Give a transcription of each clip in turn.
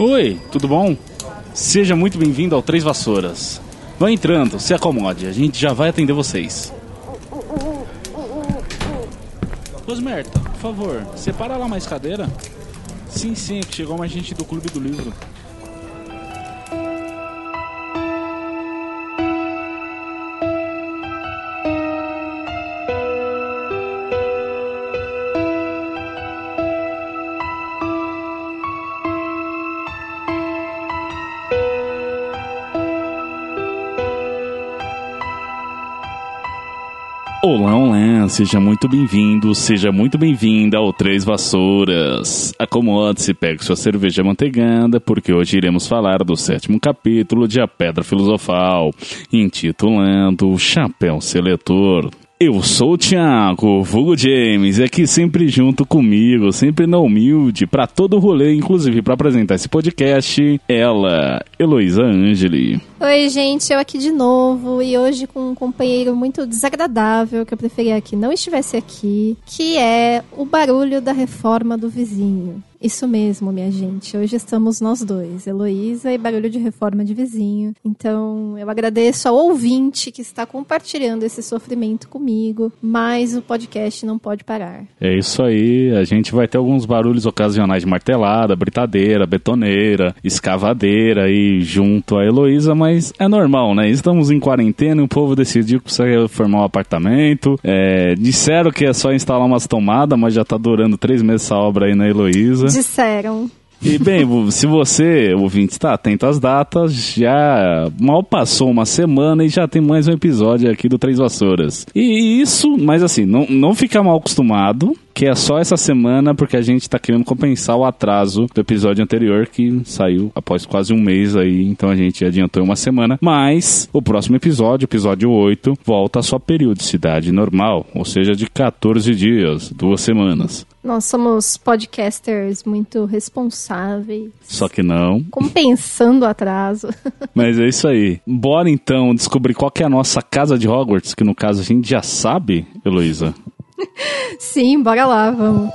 Oi, tudo bom? Seja muito bem-vindo ao Três Vassouras. Vá entrando, se acomode, a gente já vai atender vocês. Rosmerta, por favor, separa lá mais cadeira. Sim, sim, é que chegou mais gente do Clube do Livro. Olá, olá, seja muito bem-vindo, seja muito bem-vinda ao Três Vassouras. Acomode-se, pegue sua cerveja manteigada, porque hoje iremos falar do sétimo capítulo de A Pedra Filosofal, intitulando Chapéu Seletor. Eu sou o Thiago, vulgo James, e aqui sempre junto comigo, sempre na humilde, para todo o rolê, inclusive para apresentar esse podcast, ela, Heloísa Angeli. Oi, gente, eu aqui de novo e hoje com um companheiro muito desagradável que eu preferia que não estivesse aqui, que é o barulho da reforma do vizinho. Isso mesmo, minha gente. Hoje estamos nós dois, Heloísa e Barulho de Reforma de Vizinho. Então, eu agradeço ao ouvinte que está compartilhando esse sofrimento comigo, mas o podcast não pode parar. É isso aí, a gente vai ter alguns barulhos ocasionais de martelada, britadeira, betoneira, escavadeira aí junto a Heloísa, mas é normal, né? Estamos em quarentena e o povo decidiu que precisa formar um apartamento. É, disseram que é só instalar umas tomadas, mas já tá durando três meses essa obra aí na Heloísa. Disseram. E bem, se você, ouvinte, está atento às datas, já mal passou uma semana e já tem mais um episódio aqui do Três Vassouras. E isso, mas assim, não, não fica mal acostumado, que é só essa semana porque a gente tá querendo compensar o atraso do episódio anterior que saiu após quase um mês aí, então a gente adiantou uma semana. Mas o próximo episódio, episódio 8, volta à sua periodicidade normal, ou seja, de 14 dias, duas semanas. Nós somos podcasters muito responsáveis. Só que não. Compensando o atraso. Mas é isso aí. Bora então descobrir qual é a nossa casa de Hogwarts, que no caso a gente já sabe, Heloísa. Sim, bora lá, vamos.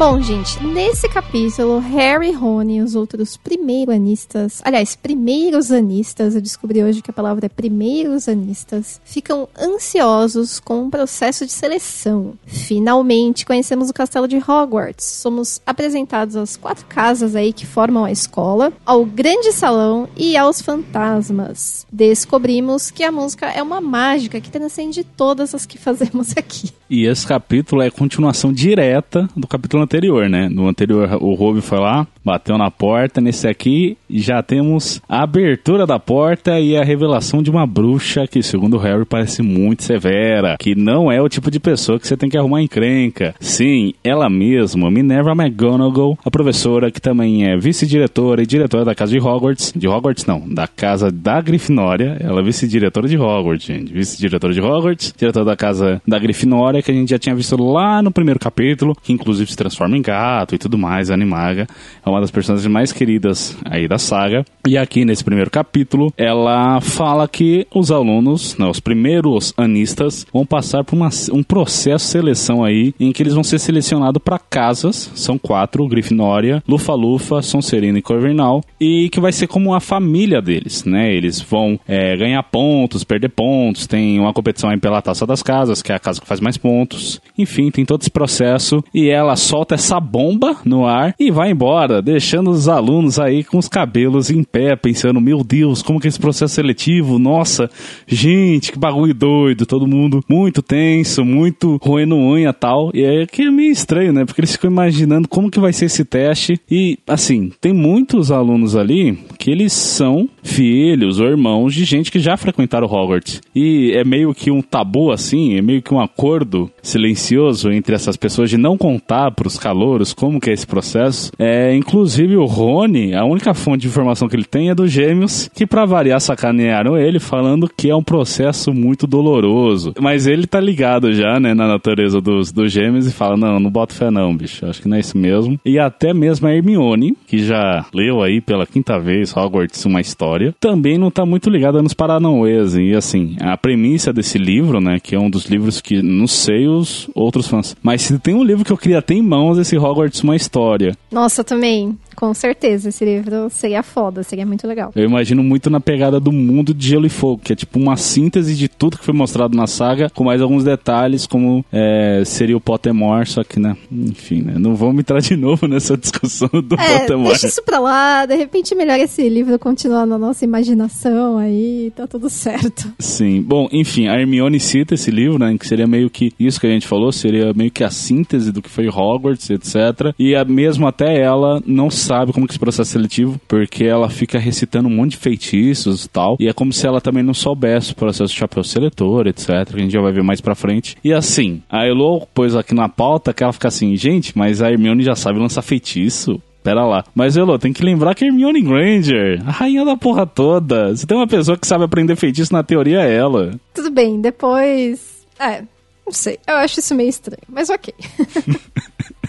Bom, gente, nesse capítulo, Harry, Rony e os outros primeiro-anistas, aliás, primeiros anistas, eu descobri hoje que a palavra é primeiros anistas, ficam ansiosos com o processo de seleção. Finalmente conhecemos o castelo de Hogwarts. Somos apresentados às quatro casas aí que formam a escola, ao grande salão e aos fantasmas. Descobrimos que a música é uma mágica que transcende todas as que fazemos aqui. E esse capítulo é continuação direta do capítulo anterior, né? No anterior, o Ruby foi lá, bateu na porta. Nesse aqui, já temos a abertura da porta e a revelação de uma bruxa que, segundo o Harry, parece muito severa. Que não é o tipo de pessoa que você tem que arrumar encrenca. Sim, ela mesma, Minerva McGonagall, a professora que também é vice-diretora e diretora da casa de Hogwarts. De Hogwarts, não, da casa da Grifinória. Ela é vice-diretora de Hogwarts, gente. Vice-diretora de Hogwarts, diretora da casa da Grifinória, que a gente já tinha visto lá no primeiro capítulo, que inclusive se transforma em gato e tudo mais, a Animaga. É uma das personagens mais queridas aí da saga. E aqui nesse primeiro capítulo, ela fala que os alunos, né, os primeiros anistas, vão passar por uma, um processo de seleção aí, em que eles vão ser selecionados para casas, são quatro, Grifinória, Lufa-Lufa, Sonserina e Corvinal, e que vai ser como a família deles, né? Eles vão é, ganhar pontos, perder pontos, tem uma competição aí pela Taça das Casas, que é a casa que faz mais pontos. Enfim, tem todo esse processo, e ela solta essa bomba no ar e vai embora, deixando os alunos aí com os cabelos em pé, pensando, meu Deus, como que é esse processo seletivo? Nossa, gente, que bagulho doido, todo mundo muito tenso, muito roendo unha tal. E é que é meio estranho, né? Porque eles ficam imaginando como que vai ser esse teste. E, assim, tem muitos alunos ali que eles são filhos ou irmãos de gente que já frequentaram Hogwarts. E é meio que um tabu, assim, é meio que um acordo silencioso entre essas pessoas de não contar pros calouros, como que é esse processo. É, inclusive o Rony, a única fonte de informação que ele tem é dos gêmeos, que para variar sacanearam ele falando que é um processo muito doloroso. Mas ele tá ligado já, né, na natureza dos, dos gêmeos e fala, não, não boto fé não, bicho, acho que não é isso mesmo. E até mesmo a Hermione, que já leu aí pela quinta vez Hogwarts uma história, também não tá muito ligada nos Paranauês. E assim, a premissa desse livro, né, que é um dos livros que não sei os outros fãs, mas se tem um livro que eu queria ter em mãos, esse Hogwarts uma história. Nossa, também. Com certeza, esse livro seria foda, seria muito legal. Eu imagino muito na pegada do mundo de Gelo e Fogo, que é tipo uma síntese de tudo que foi mostrado na saga, com mais alguns detalhes, como é, seria o Pottermore, só que, né, enfim, né, não vamos entrar de novo nessa discussão do é, Pottermore. Deixa isso pra lá, de repente melhor esse livro continuar na nossa imaginação aí, tá tudo certo. Sim, bom, enfim, a Hermione cita esse livro, né, que seria meio que isso que a gente falou, seria meio que a síntese do que foi Hogwarts, etc. E a, mesmo até ela não sabe como que esse processo seletivo, porque ela fica recitando um monte de feitiços e tal, e é como se ela também não soubesse o processo de chapéu seletor, etc, que a gente já vai ver mais pra frente. E assim, a Elo pôs aqui na pauta que ela fica assim, gente, mas a Hermione já sabe lançar feitiço? Pera lá. Mas, Elo, tem que lembrar que Hermione Granger, a rainha da porra toda. Se tem uma pessoa que sabe aprender feitiço, na teoria é ela. Tudo bem, depois... É, não sei. Eu acho isso meio estranho, mas ok.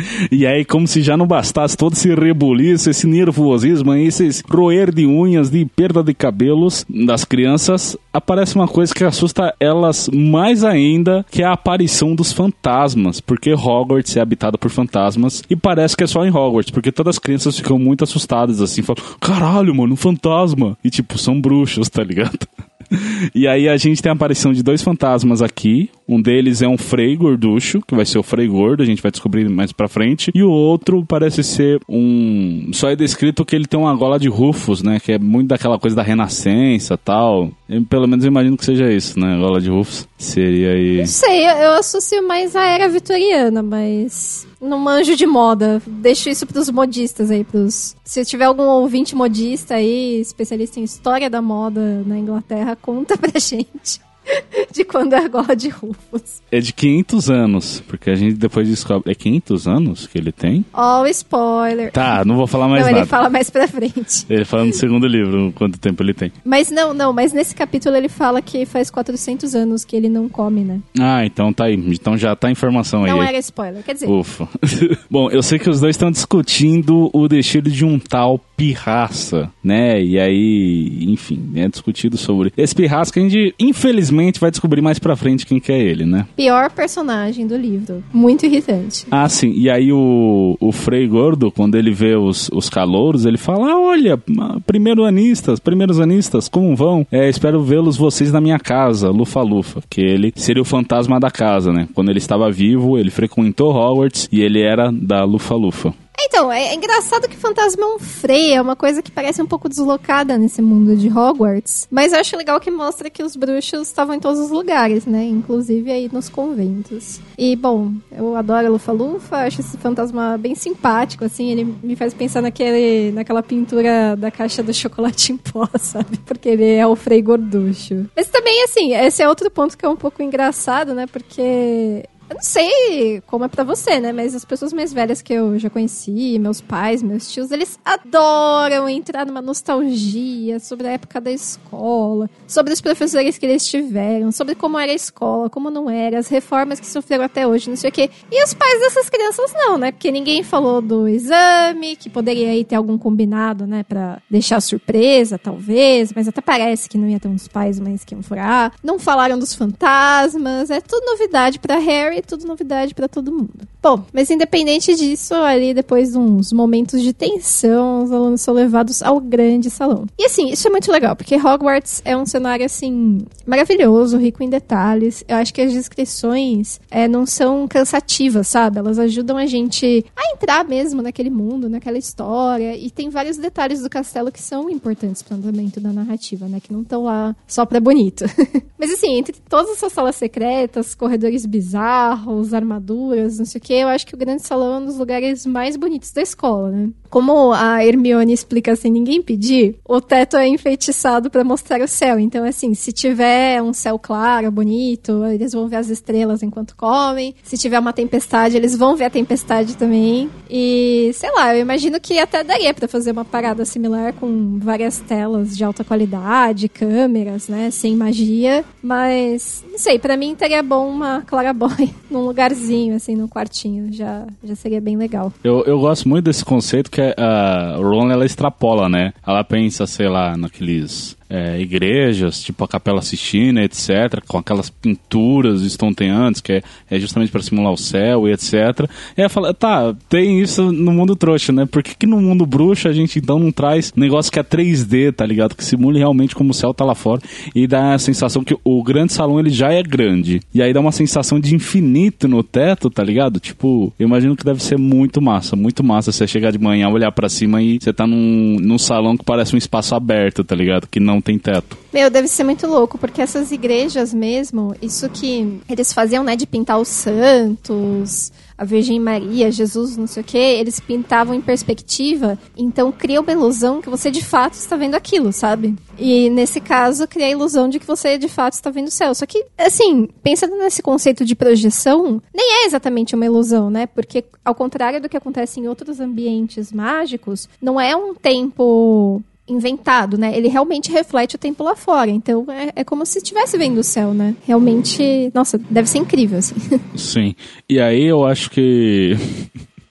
E aí, como se já não bastasse todo esse rebuliço, esse nervosismo, esses roer de unhas, de perda de cabelos das crianças, aparece uma coisa que assusta elas mais ainda, que é a aparição dos fantasmas, porque Hogwarts é habitado por fantasmas e parece que é só em Hogwarts, porque todas as crianças ficam muito assustadas assim, falam: "Caralho, mano, um fantasma". E tipo, são bruxos, tá ligado? E aí a gente tem a aparição de dois fantasmas aqui. Um deles é um Frei Gorducho, que vai ser o Frei Gordo, a gente vai descobrir mais pra frente. E o outro parece ser um. Só é descrito que ele tem uma gola de rufos, né? Que é muito daquela coisa da renascença tal. Eu, pelo menos imagino que seja isso, né? Gola de rufos. Seria aí. Não sei, eu associo mais à era vitoriana, mas não manjo de moda. Deixo isso pros modistas aí, pros... Se tiver algum ouvinte modista aí, especialista em história da moda na Inglaterra, conta pra gente. de quando é gola de Rufus. É de 500 anos, porque a gente depois descobre. É 500 anos que ele tem? Ó, oh, spoiler. Tá, não vou falar mais não, nada. ele fala mais pra frente. Ele fala no segundo livro quanto tempo ele tem. Mas não, não, mas nesse capítulo ele fala que faz 400 anos que ele não come, né? Ah, então tá aí. Então já tá a informação aí. Não era spoiler, quer dizer. Ufa. Bom, eu sei que os dois estão discutindo o destino de um tal pirraça, né? E aí, enfim, é discutido sobre esse pirraça que a gente, infelizmente, vai descobrir mais pra frente quem que é ele, né? Pior personagem do livro. Muito irritante. Ah, sim. E aí o, o Frei Gordo, quando ele vê os, os calouros, ele fala, ah, olha, primeiro anistas, primeiros anistas, como vão? É, espero vê-los vocês na minha casa, Lufa-Lufa. Que ele seria o fantasma da casa, né? Quando ele estava vivo, ele frequentou Hogwarts e ele era da Lufa-Lufa. Então, é, é engraçado que fantasma é um freio, é uma coisa que parece um pouco deslocada nesse mundo de Hogwarts. Mas eu acho legal que mostra que os bruxos estavam em todos os lugares, né? Inclusive aí nos conventos. E, bom, eu adoro a Lufa-Lufa, acho esse fantasma bem simpático, assim. Ele me faz pensar naquele, naquela pintura da caixa do chocolate em pó, sabe? Porque ele é o Frei Gorducho. Mas também, assim, esse é outro ponto que é um pouco engraçado, né? Porque eu não sei como é pra você, né? Mas as pessoas mais velhas que eu já conheci, meus pais, meus tios, eles adoram entrar numa nostalgia sobre a época da escola, sobre os professores que eles tiveram, sobre como era a escola, como não era, as reformas que sofreram até hoje, não sei o quê. E os pais dessas crianças não, né? Porque ninguém falou do exame, que poderia aí ter algum combinado, né? Pra deixar surpresa, talvez, mas até parece que não ia ter uns pais mais que iam furar. Não falaram dos fantasmas, é tudo novidade para Harry tudo novidade para todo mundo. Bom, mas independente disso, ali depois de uns momentos de tensão, os alunos são levados ao grande salão. E assim, isso é muito legal, porque Hogwarts é um cenário assim maravilhoso, rico em detalhes. Eu acho que as descrições é, não são cansativas, sabe? Elas ajudam a gente a entrar mesmo naquele mundo, naquela história. E tem vários detalhes do castelo que são importantes para o andamento da narrativa, né? Que não estão lá só pra bonito. mas assim, entre todas essas salas secretas, corredores bizarros carros, armaduras, não sei o que, eu acho que o grande salão é um dos lugares mais bonitos da escola, né? Como a Hermione explica sem ninguém pedir, o teto é enfeitiçado para mostrar o céu. Então, assim, se tiver um céu claro, bonito, eles vão ver as estrelas enquanto comem. Se tiver uma tempestade, eles vão ver a tempestade também. E, sei lá, eu imagino que até daria para fazer uma parada similar com várias telas de alta qualidade, câmeras, né, sem magia. Mas, não sei, para mim teria bom uma claraboy num lugarzinho, assim, num quartinho. Já, já seria bem legal. Eu, eu gosto muito desse conceito que que a Ron ela extrapola, né? Ela pensa, sei lá, naqueles é, igrejas, tipo a Capela Sistina, etc., com aquelas pinturas estonteantes, que é, é justamente para simular o céu e etc. E ela fala, tá, tem isso no mundo trouxa, né? Por que, que no mundo bruxo a gente então não traz negócio que é 3D, tá ligado? Que simule realmente como o céu tá lá fora e dá a sensação que o grande salão ele já é grande. E aí dá uma sensação de infinito no teto, tá ligado? Tipo, eu imagino que deve ser muito massa, muito massa você chegar de manhã, olhar para cima e você tá num, num salão que parece um espaço aberto, tá ligado? Que não tem teto. Meu, deve ser muito louco, porque essas igrejas mesmo, isso que eles faziam, né, de pintar os santos, a Virgem Maria, Jesus, não sei o que, eles pintavam em perspectiva, então cria uma ilusão que você de fato está vendo aquilo, sabe? E nesse caso, cria a ilusão de que você de fato está vendo o céu. Só que, assim, pensando nesse conceito de projeção, nem é exatamente uma ilusão, né? Porque, ao contrário do que acontece em outros ambientes mágicos, não é um tempo inventado, né? Ele realmente reflete o tempo lá fora. Então é, é como se estivesse vendo o céu, né? Realmente, nossa, deve ser incrível, assim. Sim. E aí eu acho que.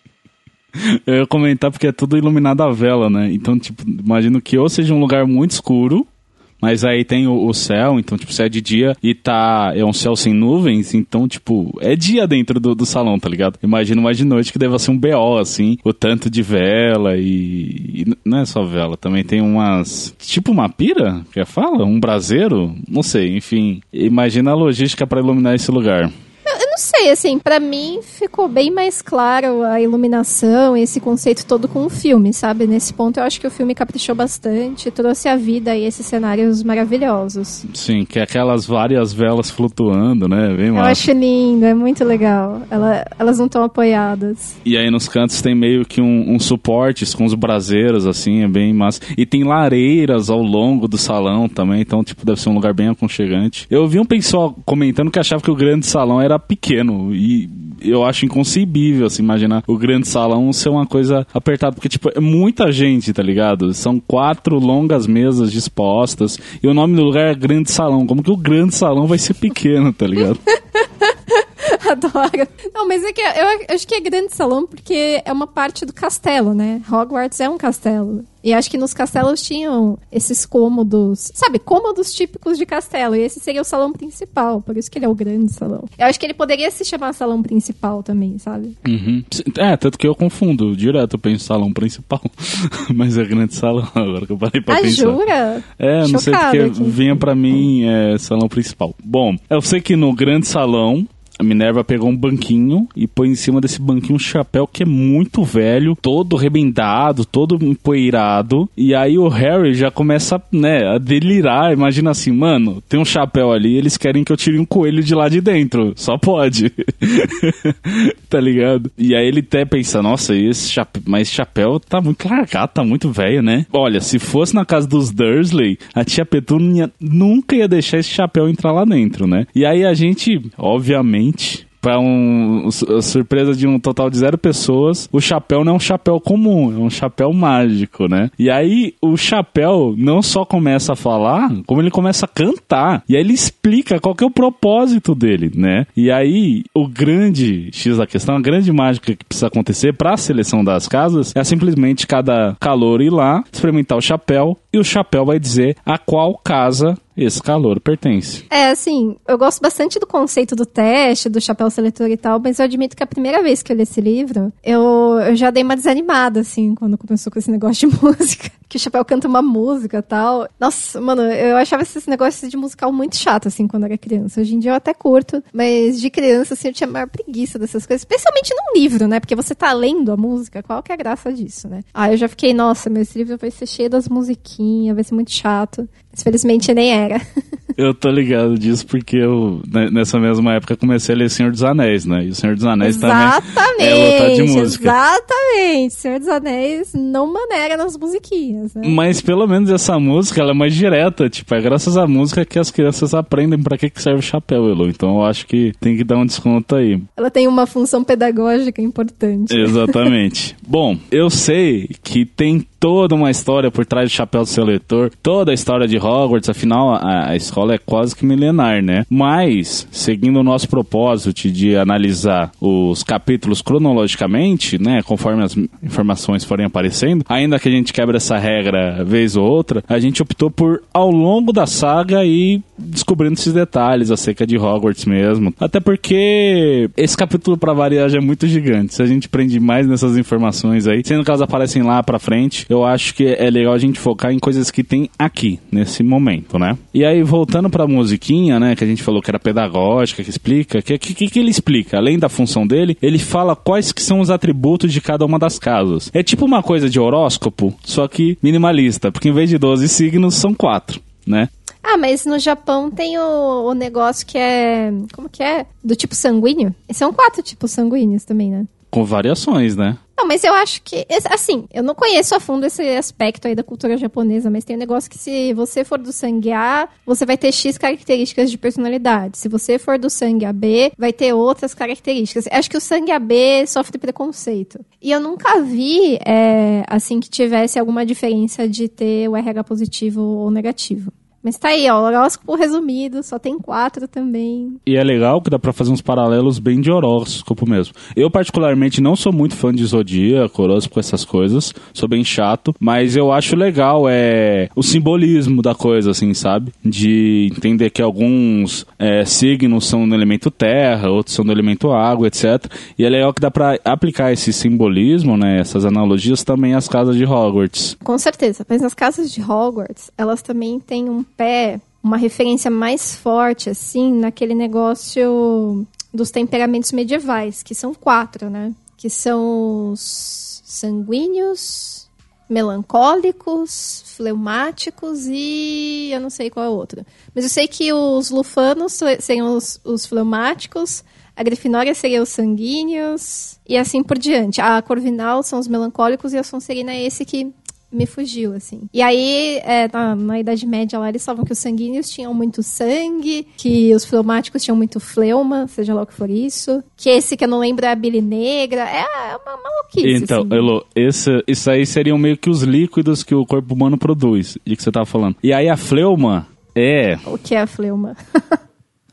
eu ia comentar porque é tudo iluminado a vela, né? Então, tipo, imagino que ou seja um lugar muito escuro mas aí tem o, o, céu, então, tipo, se é de dia e tá. É um céu sem nuvens, então, tipo, é dia dentro do, do salão, tá ligado? Imagino mais de noite que deve ser um BO, assim, o tanto de vela e, e. Não é só vela, também tem umas. Tipo uma pira, que fala? Um braseiro? Não sei, enfim. Imagina a logística para iluminar esse lugar sei, assim, para mim ficou bem mais claro a iluminação e esse conceito todo com o filme, sabe? Nesse ponto eu acho que o filme caprichou bastante, trouxe à vida aí esses cenários maravilhosos. Sim, que é aquelas várias velas flutuando, né? Bem massa. Eu acho lindo, é muito legal. Ela, elas não estão apoiadas. E aí nos cantos tem meio que um, um suportes com os braseiros, assim, é bem massa. E tem lareiras ao longo do salão também, então, tipo, deve ser um lugar bem aconchegante. Eu vi um pessoal comentando que achava que o grande salão era pequeno pequeno e eu acho inconcebível, assim, imaginar o grande salão ser uma coisa apertada, porque, tipo, é muita gente, tá ligado? São quatro longas mesas dispostas e o nome do lugar é Grande Salão. Como que o grande salão vai ser pequeno, tá ligado? Adoro. Não, mas é que eu acho que é grande salão porque é uma parte do castelo, né? Hogwarts é um castelo. E acho que nos castelos tinham esses cômodos, sabe, cômodos típicos de castelo. E esse seria o salão principal, por isso que ele é o grande salão. Eu acho que ele poderia se chamar salão principal também, sabe? Uhum. É, tanto que eu confundo direto, eu penso salão principal, mas é grande salão, agora que eu parei pra ah, pensar. jura? É, não sei porque aqui. vinha pra mim é, salão principal. Bom, eu sei que no grande salão a Minerva pegou um banquinho e põe em cima desse banquinho um chapéu que é muito velho, todo rebendado, todo empoeirado. E aí o Harry já começa, né, a delirar. Imagina assim, mano, tem um chapéu ali, eles querem que eu tire um coelho de lá de dentro. Só pode. tá ligado? E aí ele até pensa, nossa, esse chapéu, mas chapéu tá muito largado, tá muito velho, né? Olha, se fosse na casa dos Dursley, a tia Petúnia nunca ia deixar esse chapéu entrar lá dentro, né? E aí a gente, obviamente, para um, surpresa de um total de zero pessoas, o chapéu não é um chapéu comum, é um chapéu mágico, né? E aí o chapéu não só começa a falar, como ele começa a cantar. E aí ele explica qual que é o propósito dele, né? E aí o grande X da questão, a grande mágica que precisa acontecer para a seleção das casas é simplesmente cada calor ir lá, experimentar o chapéu e o chapéu vai dizer a qual casa esse calor pertence. É, assim, eu gosto bastante do conceito do teste, do chapéu seletor e tal, mas eu admito que a primeira vez que eu li esse livro, eu, eu já dei uma desanimada, assim, quando começou com esse negócio de música. Que o chapéu canta uma música e tal. Nossa, mano, eu achava esses negócios de musical muito chato, assim, quando era criança. Hoje em dia eu até curto, mas de criança, assim, eu tinha maior preguiça dessas coisas. Especialmente num livro, né? Porque você tá lendo a música, qual que é a graça disso, né? Aí eu já fiquei, nossa, meu esse livro vai ser cheio das musiquinhas, vai ser muito chato. Mas felizmente nem era. Eu tô ligado disso porque eu, né, nessa mesma época, comecei a ler Senhor dos Anéis, né? E o Senhor dos Anéis exatamente, também é de música. Exatamente. Senhor dos Anéis não maneira nas musiquinhas, né? Mas pelo menos essa música, ela é mais direta. Tipo, é graças à música que as crianças aprendem pra que, que serve o chapéu, Elo. Então eu acho que tem que dar um desconto aí. Ela tem uma função pedagógica importante. Exatamente. Bom, eu sei que tem toda uma história por trás do chapéu do seu leitor, toda a história de Hogwarts, afinal a, a, escola é quase que milenar, né? Mas, seguindo o nosso propósito de analisar os capítulos cronologicamente, né, conforme as informações forem aparecendo, ainda que a gente quebre essa regra vez ou outra, a gente optou por, ao longo da saga, ir descobrindo esses detalhes acerca de Hogwarts mesmo. Até porque esse capítulo, para variar, já é muito gigante. Se a gente prende mais nessas informações aí, sendo que elas aparecem lá pra frente, eu acho que é legal a gente focar em coisas que tem aqui, nesse momento, né? E aí, voltando pra musiquinha, né, que a gente falou que era pedagógica, que explica, o que, que, que ele explica? Além da função dele, ele fala quais que são os atributos de cada uma das casas. É tipo uma coisa de horóscopo, só que minimalista, porque em vez de 12 signos, são quatro, né? Ah, mas no Japão tem o, o, negócio que é. Como que é? Do tipo sanguíneo? São quatro tipos sanguíneos também, né? Com variações, né? Não, mas eu acho que, assim, eu não conheço a fundo esse aspecto aí da cultura japonesa, mas tem um negócio que se você for do sangue A, você vai ter X características de personalidade. Se você for do sangue AB, vai ter outras características. Acho que o sangue AB sofre preconceito. E eu nunca vi, é, assim, que tivesse alguma diferença de ter o RH positivo ou negativo. Mas tá aí, ó, horóscopo resumido, só tem quatro também. E é legal que dá pra fazer uns paralelos bem de horóscopo mesmo. Eu, particularmente, não sou muito fã de zodíaco, horóscopo, essas coisas. Sou bem chato, mas eu acho legal é o simbolismo da coisa, assim, sabe? De entender que alguns é, signos são no elemento terra, outros são no elemento água, etc. E é legal que dá pra aplicar esse simbolismo, né, essas analogias também às casas de Hogwarts. Com certeza, mas as casas de Hogwarts, elas também têm um pé, uma referência mais forte, assim, naquele negócio dos temperamentos medievais, que são quatro, né? Que são os sanguíneos, melancólicos, fleumáticos e eu não sei qual é o outro. Mas eu sei que os lufanos seriam os, os fleumáticos, a Grifinória seria os sanguíneos e assim por diante. A Corvinal são os melancólicos e a Sonserina é esse que me fugiu, assim. E aí, é, na, na, Idade Média lá, eles falavam que os sanguíneos tinham muito sangue, que os fleumáticos tinham muito fleuma, seja lá o que for isso. Que esse que eu não lembro é a bile negra. É, é uma maluquice. Então, assim. Elo, esse, isso aí seriam meio que os líquidos que o corpo humano produz, de que você tava falando. E aí a fleuma é. O que é a fleuma?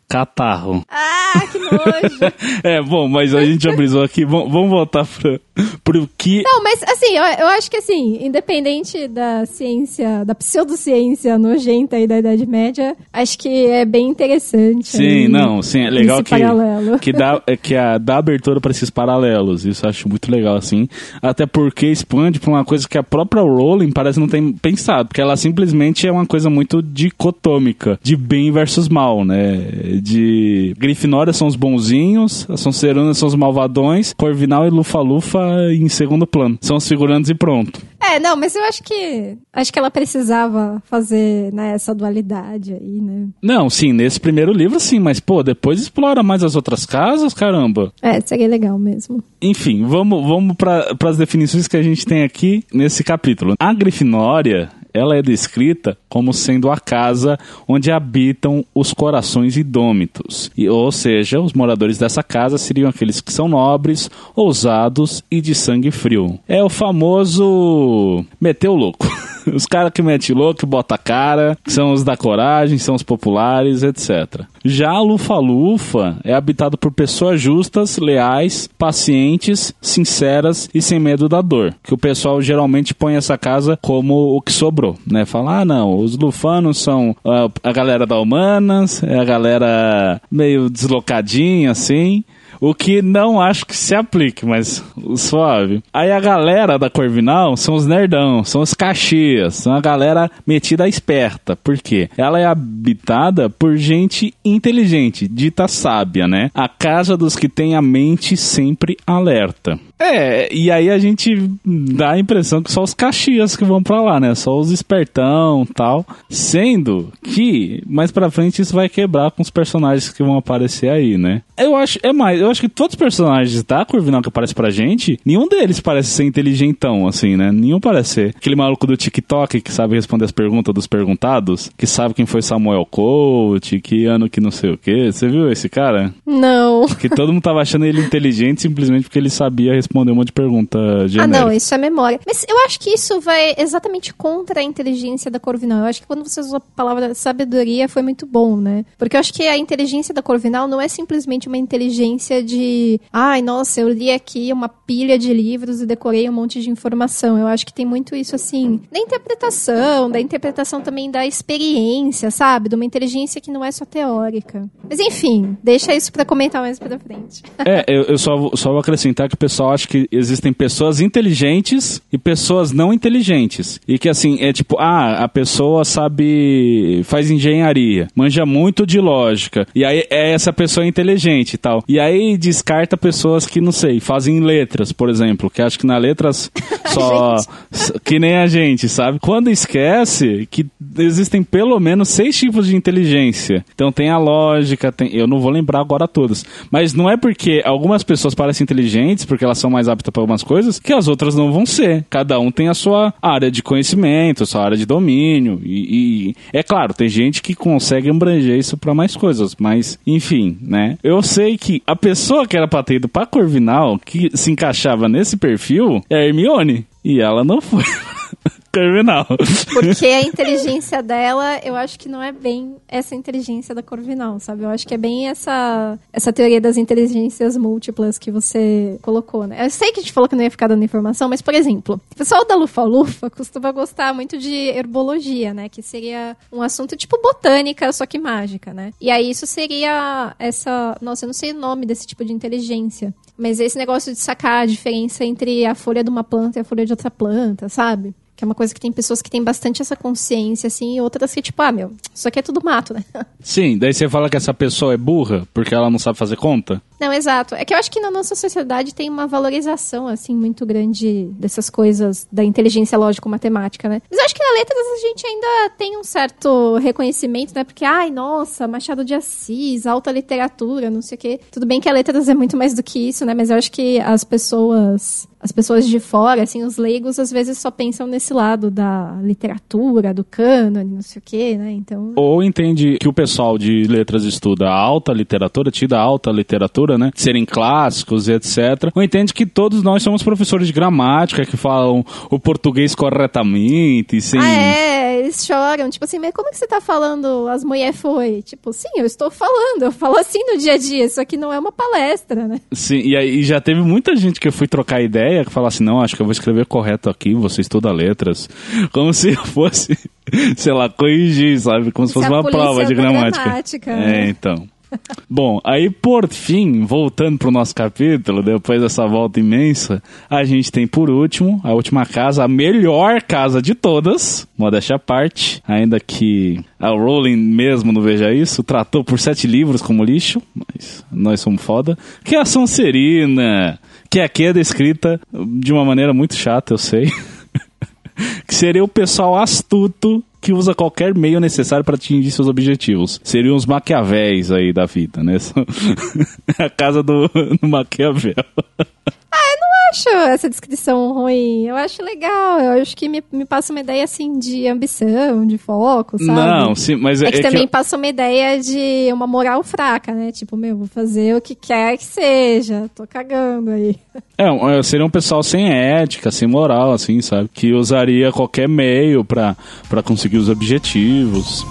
catarro. Ah, que nojo! é, bom, mas a gente já brisou aqui. Vamos, vamos voltar para pro que. Não, mas assim, eu, eu, acho que assim, independente da ciência, da pseudociência nojenta aí da Idade Média, acho que é bem interessante. Sim, aí, não, sim, é legal que, paralelo. que dá, é, que a, dá abertura para esses paralelos. Isso eu acho muito legal, assim. Até porque expande pra uma coisa que a própria Rowling parece não ter pensado, porque ela simplesmente é uma coisa muito dicotômica, de bem versus mal, né? De Grifinória são os bonzinhos, a Sonserina são os malvadões, Corvinal e Lufa-Lufa em segundo plano. São os figurantes e pronto. É, não, mas eu acho que acho que ela precisava fazer né, essa dualidade aí, né? Não, sim, nesse primeiro livro sim, mas pô, depois explora mais as outras casas, caramba. É, seria legal mesmo. Enfim, vamos, vamos para as definições que a gente tem aqui nesse capítulo. A Grifinória ela é descrita como sendo a casa onde habitam os corações idômitos. E, ou seja, os moradores dessa casa seriam aqueles que são nobres, ousados e de sangue frio. É o famoso meteu louco. Os caras que metem louco, bota a cara, são os da coragem, são os populares, etc. Já a Lufa-Lufa é habitado por pessoas justas, leais, pacientes, sinceras e sem medo da dor. Que o pessoal geralmente põe essa casa como o que sobrou, né? Fala, ah, não, os lufanos são a, a galera da humanas, é a galera meio deslocadinha, assim. O que não acho que se aplique, mas suave. Aí a galera da Corvinal são os nerdão, são os caxias, são a galera metida esperta. Por quê? Ela é habitada por gente inteligente, dita sábia, né? A casa dos que têm a mente sempre alerta. É, e aí a gente dá a impressão que só os caxias que vão para lá, né? Só os espertão tal. Sendo que mais pra frente isso vai quebrar com os personagens que vão aparecer aí, né? Eu acho, é mais, eu acho que todos os personagens da Corvinal que aparecem pra gente, nenhum deles parece ser inteligentão, assim, né? Nenhum parece ser. Aquele maluco do TikTok que sabe responder as perguntas dos perguntados, que sabe quem foi Samuel Coach, que ano que não sei o que. Você viu esse cara? Não. Que todo mundo tava achando ele inteligente simplesmente porque ele sabia responder um monte de pergunta genérica. Ah, não, isso é memória. Mas eu acho que isso vai exatamente contra a inteligência da Corvinal. Eu acho que quando você usou a palavra sabedoria foi muito bom, né? Porque eu acho que a inteligência da Corvinal não é simplesmente uma inteligência de, ai, nossa, eu li aqui uma pilha de livros e decorei um monte de informação. Eu acho que tem muito isso assim, da interpretação, da interpretação também da experiência, sabe? De uma inteligência que não é só teórica. Mas enfim, deixa isso para comentar mais pra frente. É, eu, eu só, só vou acrescentar que o pessoal acha que existem pessoas inteligentes e pessoas não inteligentes. E que assim, é tipo, ah, a pessoa sabe. faz engenharia, manja muito de lógica. E aí é essa pessoa inteligente e tal. E aí descarta pessoas que, não sei, fazem letras, por exemplo, que acho que na letras só. que nem a gente, sabe? Quando esquece que existem pelo menos seis tipos de inteligência. Então tem a lógica, tem. Eu não vou lembrar agora todas. Mas não é porque algumas pessoas parecem inteligentes, porque elas são mais aptas para algumas coisas, que as outras não vão ser. Cada um tem a sua área de conhecimento, a sua área de domínio. E, e- é claro, tem gente que consegue abranger isso para mais coisas. Mas, enfim, né? Eu sei que a pessoa que era pra ter ido pra Corvinal, que se encaixava nesse perfil, é a Hermione. E ela não foi. Corvinal. Porque a inteligência dela, eu acho que não é bem essa inteligência da Corvinal, sabe? Eu acho que é bem essa, essa teoria das inteligências múltiplas que você colocou, né? Eu sei que a gente falou que não ia ficar dando informação, mas, por exemplo, o pessoal da Lufa-Lufa costuma gostar muito de herbologia, né? Que seria um assunto tipo botânica, só que mágica, né? E aí isso seria essa... Nossa, eu não sei o nome desse tipo de inteligência. Mas esse negócio de sacar a diferença entre a folha de uma planta e a folha de outra planta, sabe? Que é uma coisa que tem pessoas que têm bastante essa consciência, assim, e outras que, tipo, ah, meu, isso aqui é tudo mato, né? Sim, daí você fala que essa pessoa é burra porque ela não sabe fazer conta? Não, exato. É que eu acho que na nossa sociedade tem uma valorização, assim, muito grande dessas coisas da inteligência lógico-matemática, né? Mas eu acho que na letras a gente ainda tem um certo reconhecimento, né? Porque, ai, nossa, Machado de Assis, alta literatura, não sei o quê. Tudo bem que a letras é muito mais do que isso, né? Mas eu acho que as pessoas... As pessoas de fora, assim, os leigos, às vezes só pensam nesse lado da literatura, do cânone, não sei o quê, né? Então... Ou entende que o pessoal de letras estuda alta literatura, tida alta literatura, né? Serem clássicos e etc. Ou entende que todos nós somos professores de gramática que falam o português corretamente, sem. Ah, é, eles choram. Tipo assim, mas como que você tá falando as mulher foi? Tipo, sim, eu estou falando, eu falo assim no dia a dia, isso aqui não é uma palestra, né? Sim, e aí já teve muita gente que eu fui trocar ideia que falava assim, não, acho que eu vou escrever correto aqui, você estuda letras. Como se eu fosse, sei lá, corrigir, sabe? Como se fosse é uma prova de da gramática. gramática, É, né? então. Bom, aí por fim, voltando pro nosso capítulo, depois dessa volta imensa, a gente tem por último, a última casa, a melhor casa de todas, modéstia à parte, ainda que a Rowling mesmo não veja isso, tratou por sete livros como lixo, mas nós somos foda, que é a Sonserina, que aqui é descrita de uma maneira muito chata, eu sei. que seria o pessoal astuto que usa qualquer meio necessário para atingir seus objetivos. Seriam os maquiavéis aí da vida, né? a casa do, do Maquiavel. Eu acho essa descrição ruim. Eu acho legal. Eu acho que me, me passa uma ideia, assim, de ambição, de foco, sabe? Não, sim, mas É que também eu- passa uma ideia de uma moral fraca, né? Tipo, meu, vou fazer o que quer que seja. Tô cagando aí. É, é, seria um pessoal sem ética, sem moral, assim, sabe? Que usaria qualquer meio pra, pra conseguir os objetivos.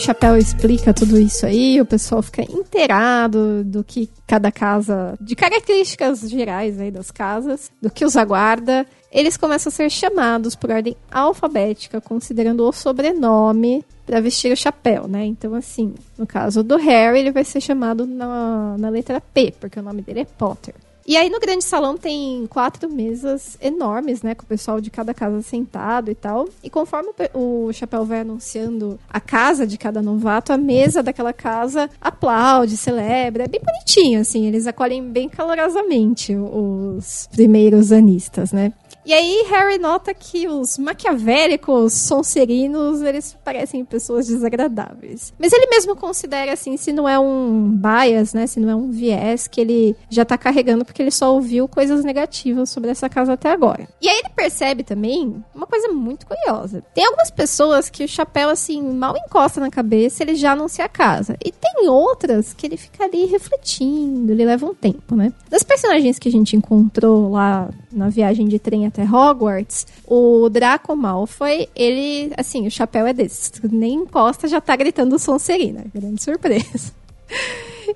Chapéu explica tudo isso aí, o pessoal fica inteirado do que cada casa, de características gerais aí das casas, do que os aguarda. Eles começam a ser chamados por ordem alfabética, considerando o sobrenome para vestir o chapéu, né? Então, assim, no caso do Harry, ele vai ser chamado na, na letra P, porque o nome dele é Potter. E aí no grande salão tem quatro mesas enormes, né? Com o pessoal de cada casa sentado e tal. E conforme o Chapéu vai anunciando a casa de cada novato, a mesa daquela casa aplaude, celebra. É bem bonitinho, assim. Eles acolhem bem calorosamente os primeiros anistas, né? E aí Harry nota que os maquiavélicos sonserinos, eles parecem pessoas desagradáveis. Mas ele mesmo considera assim, se não é um bias, né, se não é um viés que ele já tá carregando porque ele só ouviu coisas negativas sobre essa casa até agora. E aí ele percebe também uma coisa muito curiosa. Tem algumas pessoas que o chapéu assim mal encosta na cabeça, ele já anuncia a casa. E tem outras que ele fica ali refletindo, ele leva um tempo, né? Das personagens que a gente encontrou lá na viagem de trem até Hogwarts, o Draco Malfoy, ele, assim, o chapéu é desse. Nem encosta, já tá gritando Sonserina. Grande surpresa.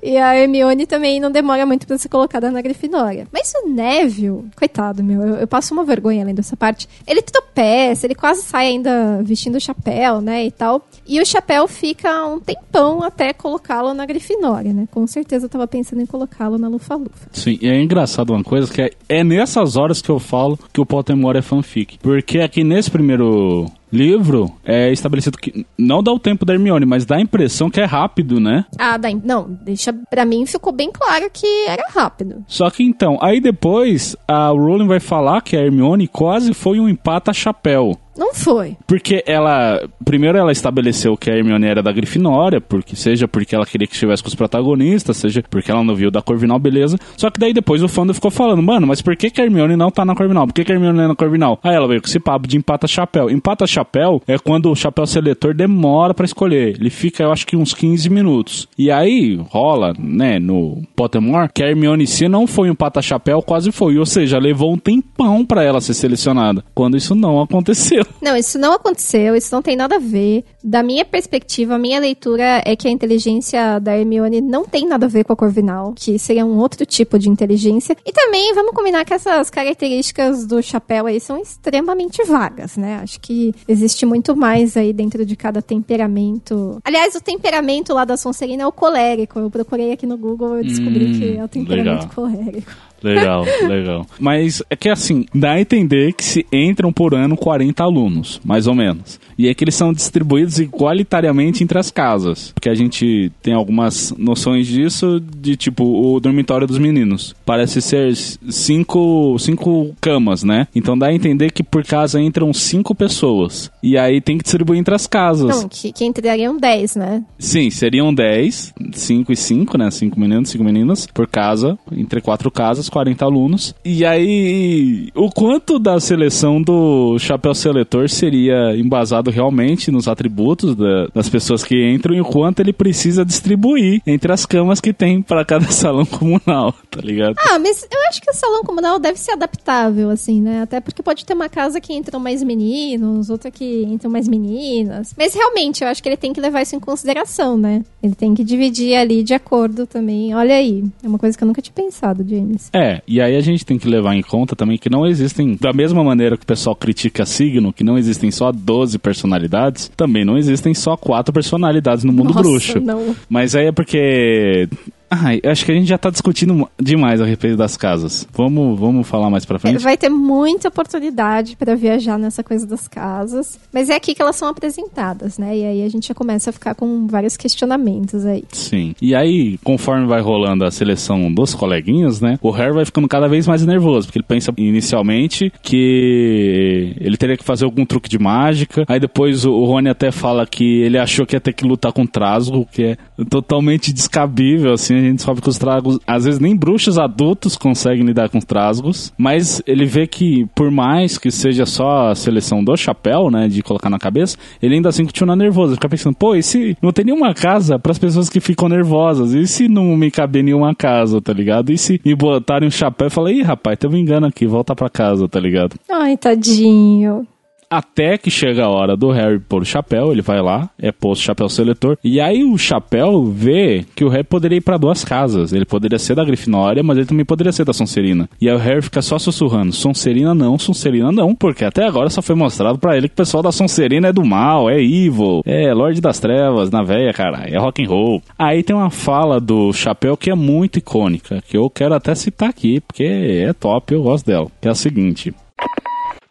E a Hermione também não demora muito para ser colocada na Grifinória. Mas o Neville, coitado, meu, eu, eu, passo uma vergonha lendo essa parte. Ele tropeça, ele quase sai ainda vestindo o chapéu, né, e tal. E o chapéu fica um tempão até colocá-lo na Grifinória, né? Com certeza eu tava pensando em colocá-lo na Lufa-Lufa. Sim, e é engraçado uma coisa que é, é nessas horas que eu falo que o Pottermore é fanfic. Porque aqui nesse primeiro livro é estabelecido que não dá o tempo da Hermione, mas dá a impressão que é rápido, né? Ah, dá, não, deixa para mim ficou bem claro que era rápido. Só que então, aí depois a Rowling vai falar que a Hermione quase foi um empata chapéu. Não foi. Porque ela. Primeiro ela estabeleceu que a Hermione era da Grifinória, porque seja porque ela queria que estivesse com os protagonistas, seja porque ela não viu da Corvinal, beleza. Só que daí depois o fã ficou falando, mano, mas por que, que a Hermione não tá na Corvinal? Por que, que a Hermione não é na Corvinal? Aí ela veio com esse papo de empata chapéu. Empata chapéu é quando o chapéu seletor demora para escolher. Ele fica, eu acho que uns 15 minutos. E aí rola, né, no Pottermore, que a Hermione se não foi um empata chapéu, quase foi. Ou seja, levou um tempão para ela ser selecionada. Quando isso não aconteceu. Não, isso não aconteceu, isso não tem nada a ver. Da minha perspectiva, a minha leitura é que a inteligência da Hermione não tem nada a ver com a Corvinal, que seria um outro tipo de inteligência. E também vamos combinar que essas características do chapéu aí são extremamente vagas, né? Acho que existe muito mais aí dentro de cada temperamento. Aliás, o temperamento lá da Sonserina é o colérico. Eu procurei aqui no Google e descobri hum, que é o temperamento legal. colérico. Legal, legal. Mas é que assim, dá a entender que se entram por ano 40 alunos, mais ou menos. E é que eles são distribuídos igualitariamente entre as casas. Porque a gente tem algumas noções disso, de tipo, o dormitório dos meninos. Parece ser cinco, cinco camas, né? Então dá a entender que por casa entram cinco pessoas. E aí tem que distribuir entre as casas. Não, que, que entrariam 10, né? Sim, seriam 10, 5 e 5, né? 5 meninos, 5 meninas por casa, entre quatro casas 40 alunos. E aí, o quanto da seleção do chapéu seletor seria embasado realmente nos atributos da, das pessoas que entram e o quanto ele precisa distribuir entre as camas que tem para cada salão comunal, tá ligado? Ah, mas eu acho que o salão comunal deve ser adaptável, assim, né? Até porque pode ter uma casa que entram mais meninos, outra que entram mais meninas. Mas realmente, eu acho que ele tem que levar isso em consideração, né? Ele tem que dividir ali de acordo também. Olha aí, é uma coisa que eu nunca tinha pensado, James. É, é, e aí a gente tem que levar em conta também que não existem, da mesma maneira que o pessoal critica signo, que não existem só 12 personalidades, também não existem só quatro personalidades no mundo Nossa, bruxo. Não. Mas aí é porque Ai, acho que a gente já tá discutindo demais a respeito das casas. Vamos, vamos falar mais pra frente? Vai ter muita oportunidade para viajar nessa coisa das casas, mas é aqui que elas são apresentadas, né? E aí a gente já começa a ficar com vários questionamentos aí. Sim. E aí, conforme vai rolando a seleção dos coleguinhas, né? O Harry vai ficando cada vez mais nervoso, porque ele pensa inicialmente que ele teria que fazer algum truque de mágica. Aí depois o Rony até fala que ele achou que ia ter que lutar com o Trasgo, que é totalmente descabível, assim a gente descobre que os tragos, às vezes nem bruxos adultos conseguem lidar com os trasgos, mas ele vê que por mais que seja só a seleção do chapéu, né, de colocar na cabeça, ele ainda assim continua nervoso, fica pensando, pô, e se não tem nenhuma casa para as pessoas que ficam nervosas? E se não me caber nenhuma casa, tá ligado? E se me botarem um chapéu e falar, ih, rapaz, teve um engano aqui, volta para casa, tá ligado? Ai, tadinho. Até que chega a hora do Harry pôr o chapéu, ele vai lá, é posto chapéu seletor, e aí o chapéu vê que o Harry poderia ir para duas casas. Ele poderia ser da Grifinória, mas ele também poderia ser da Sonserina. E aí o Harry fica só sussurrando: Sonserina não, Sonserina não, porque até agora só foi mostrado para ele que o pessoal da Sonserina é do mal, é evil, é Lorde das Trevas, na véia, cara, é rock and roll. Aí tem uma fala do chapéu que é muito icônica, que eu quero até citar aqui, porque é top, eu gosto dela. Que é a seguinte: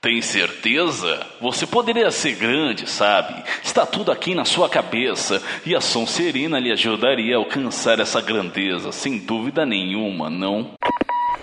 tem certeza? Você poderia ser grande, sabe? Está tudo aqui na sua cabeça e a Sonserina lhe ajudaria a alcançar essa grandeza, sem dúvida nenhuma, não?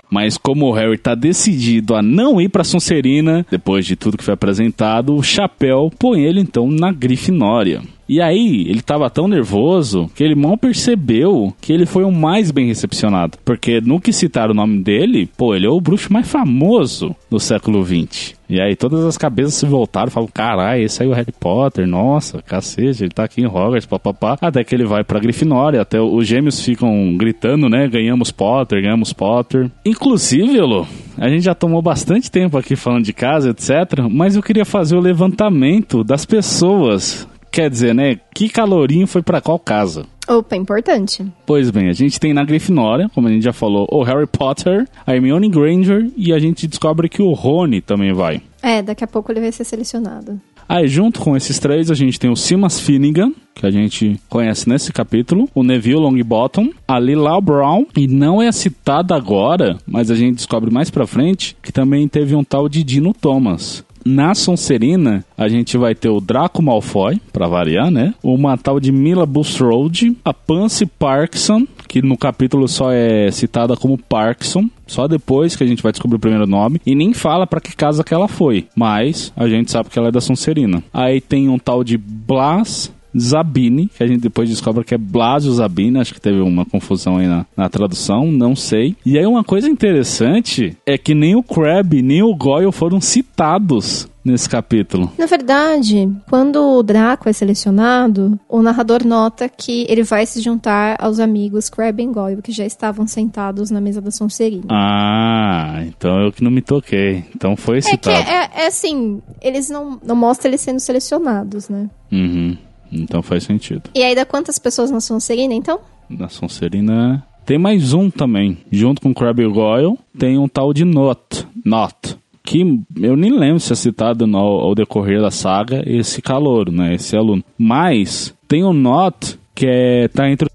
Mas como o Harry tá decidido a não ir pra Sonserina, depois de tudo que foi apresentado, o chapéu põe ele então na Grifinória. E aí, ele tava tão nervoso que ele mal percebeu que ele foi o mais bem recepcionado. Porque no que citaram o nome dele, pô, ele é o bruxo mais famoso do século XX. E aí todas as cabeças se voltaram falaram, caralho, esse aí é o Harry Potter, nossa, cacete, ele tá aqui em Hogwarts, papapá. Até que ele vai pra Grifinória, até os gêmeos ficam gritando, né, ganhamos Potter, ganhamos Potter. Inclusive, Elo, a gente já tomou bastante tempo aqui falando de casa, etc. Mas eu queria fazer o levantamento das pessoas Quer dizer, né? Que calorinho foi para qual casa? Opa, importante. Pois bem, a gente tem na Grifinória, como a gente já falou, o Harry Potter, a Hermione Granger e a gente descobre que o Rony também vai. É, daqui a pouco ele vai ser selecionado. Aí, junto com esses três, a gente tem o Simas Finnegan, que a gente conhece nesse capítulo, o Neville Longbottom, a Lila Brown, e não é citada agora, mas a gente descobre mais pra frente que também teve um tal de Dino Thomas. Na Sonserina, a gente vai ter o Draco Malfoy, para variar, né? Uma tal de Mila Busroad, a Pansy Parkinson, que no capítulo só é citada como Parkinson, só depois que a gente vai descobrir o primeiro nome, e nem fala para que casa que ela foi, mas a gente sabe que ela é da Sonserina. Aí tem um tal de Blas Zabini, que a gente depois descobre que é Blasio Zabini, acho que teve uma confusão aí na, na, tradução, não sei. E aí uma coisa interessante é que nem o Crab nem o Goyle foram citados nesse capítulo. Na verdade, quando o Draco é selecionado, o narrador nota que ele vai se juntar aos amigos Crab e Goyle, que já estavam sentados na mesa da Sonserina. Ah, então eu que não me toquei. Então foi citado. É que é, é assim, eles não, não mostram eles sendo selecionados, né? Uhum. Então faz sentido. E aí dá quantas pessoas na Sonserina, então? Na Sonserina tem mais um também. Junto com Crabbe Goyle, tem um tal de Not. Not. Que eu nem lembro se é citado no, ao decorrer da saga esse calouro, né? Esse aluno. Mas tem o Not que é, tá entre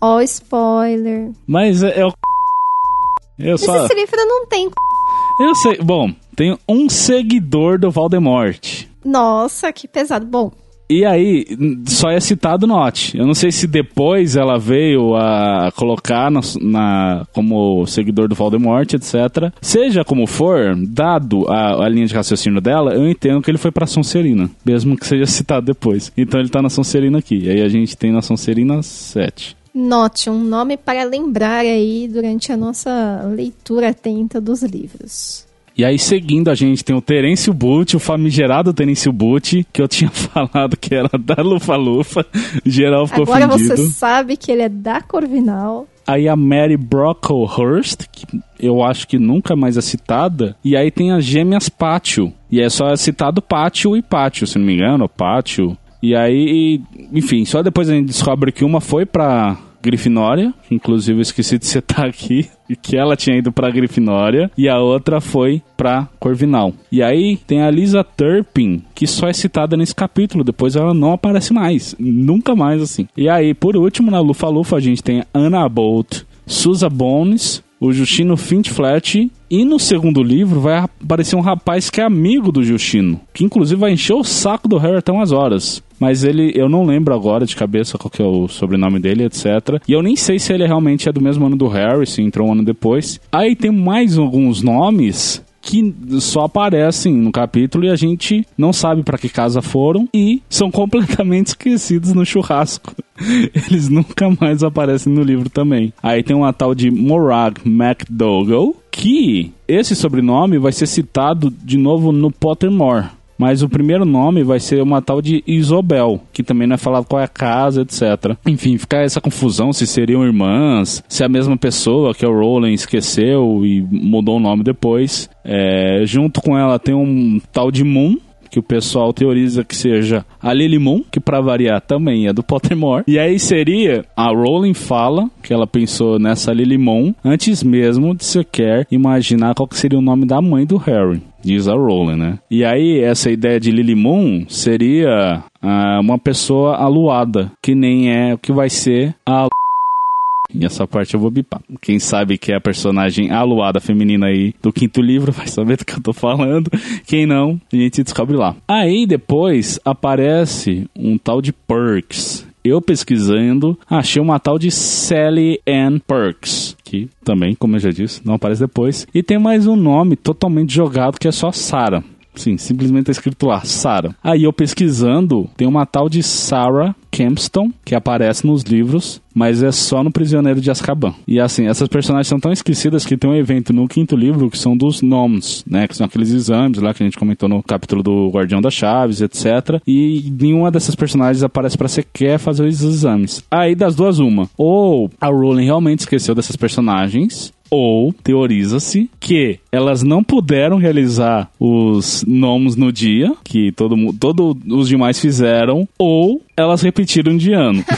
Ó, oh, spoiler. Mas é, é o. Eu só... Esse livro não tem. Eu sei. Bom, tem um seguidor do Voldemort. Nossa, que pesado. Bom, e aí, só é citado Not. Eu não sei se depois ela veio a colocar na, na como seguidor do Voldemort, etc. Seja como for, dado a, a, linha de raciocínio dela, eu entendo que ele foi pra Sonserina, mesmo que seja citado depois. Então ele tá na Sonserina aqui. E aí a gente tem na Sonserina 7. Note, um nome para lembrar aí durante a nossa leitura atenta dos livros. E aí, seguindo, a gente tem o Terêncio Butt, o famigerado Terêncio Butt, que eu tinha falado que era da Lufa Lufa. Geral ficou Agora ofendido. você sabe que ele é da Corvinal. Aí a Mary Brocklehurst, que eu acho que nunca mais é citada. E aí tem as gêmeas Pátio. E é só citado Pátio e Pátio, se não me engano, Pátio. E aí, enfim, só depois a gente descobre que uma foi pra Grifinória, inclusive eu esqueci de citar aqui, que ela tinha ido pra Grifinória, e a outra foi pra Corvinal. E aí tem a Lisa Turpin, que só é citada nesse capítulo, depois ela não aparece mais, nunca mais assim. E aí, por último, na Lufa Lufa a gente tem Anna Bolt, Susa Bones, o Justino Fintflat e no segundo livro vai aparecer um rapaz que é amigo do Justino, que inclusive vai encher o saco do Harry até umas horas. Mas ele, eu não lembro agora de cabeça qual que é o sobrenome dele, etc. E eu nem sei se ele realmente é do mesmo ano do Harry, se entrou um ano depois. Aí tem mais alguns nomes que só aparecem no capítulo e a gente não sabe para que casa foram e são completamente esquecidos no churrasco. Eles nunca mais aparecem no livro também. Aí tem uma tal de Morag MacDougall, que esse sobrenome vai ser citado de novo no Pottermore Mas o primeiro nome vai ser uma tal de Isobel, que também não é falado qual é a casa, etc. Enfim, fica essa confusão se seriam irmãs, se é a mesma pessoa que o Rowling esqueceu e mudou o nome depois. É, junto com ela tem um tal de Moon, que o pessoal teoriza que seja a Lily Moon, que para variar também é do Pottermore. E aí seria a Rowling fala que ela pensou nessa Lily Moon antes mesmo de sequer imaginar qual seria o nome da mãe do Harry. Diz a Rowling, né? E aí, essa ideia de Lily Moon seria ah, uma pessoa aluada, que nem é o que vai ser a e essa parte eu vou bipar. Quem sabe que é a personagem aluada feminina aí do quinto livro vai saber do que eu tô falando. Quem não, a gente descobre lá. Aí depois aparece um tal de Perks. Eu pesquisando, achei uma tal de Sally Ann Perks. Que também, como eu já disse, não aparece depois. E tem mais um nome totalmente jogado que é só Sarah. Sim, simplesmente tá escrito lá, Sarah. Aí eu pesquisando, tem uma tal de Sarah Kempston, que aparece nos livros, mas é só no Prisioneiro de Azkaban. E assim, essas personagens são tão esquecidas que tem um evento no quinto livro que são dos nomes, né? Que são aqueles exames lá que a gente comentou no capítulo do Guardião das Chaves, etc. E nenhuma dessas personagens aparece para sequer fazer os exames. Aí das duas, uma. Ou a Rowling realmente esqueceu dessas personagens, ou teoriza-se que elas não puderam realizar os nomos no dia, que todo, todo os demais fizeram, ou elas repetiram de ano.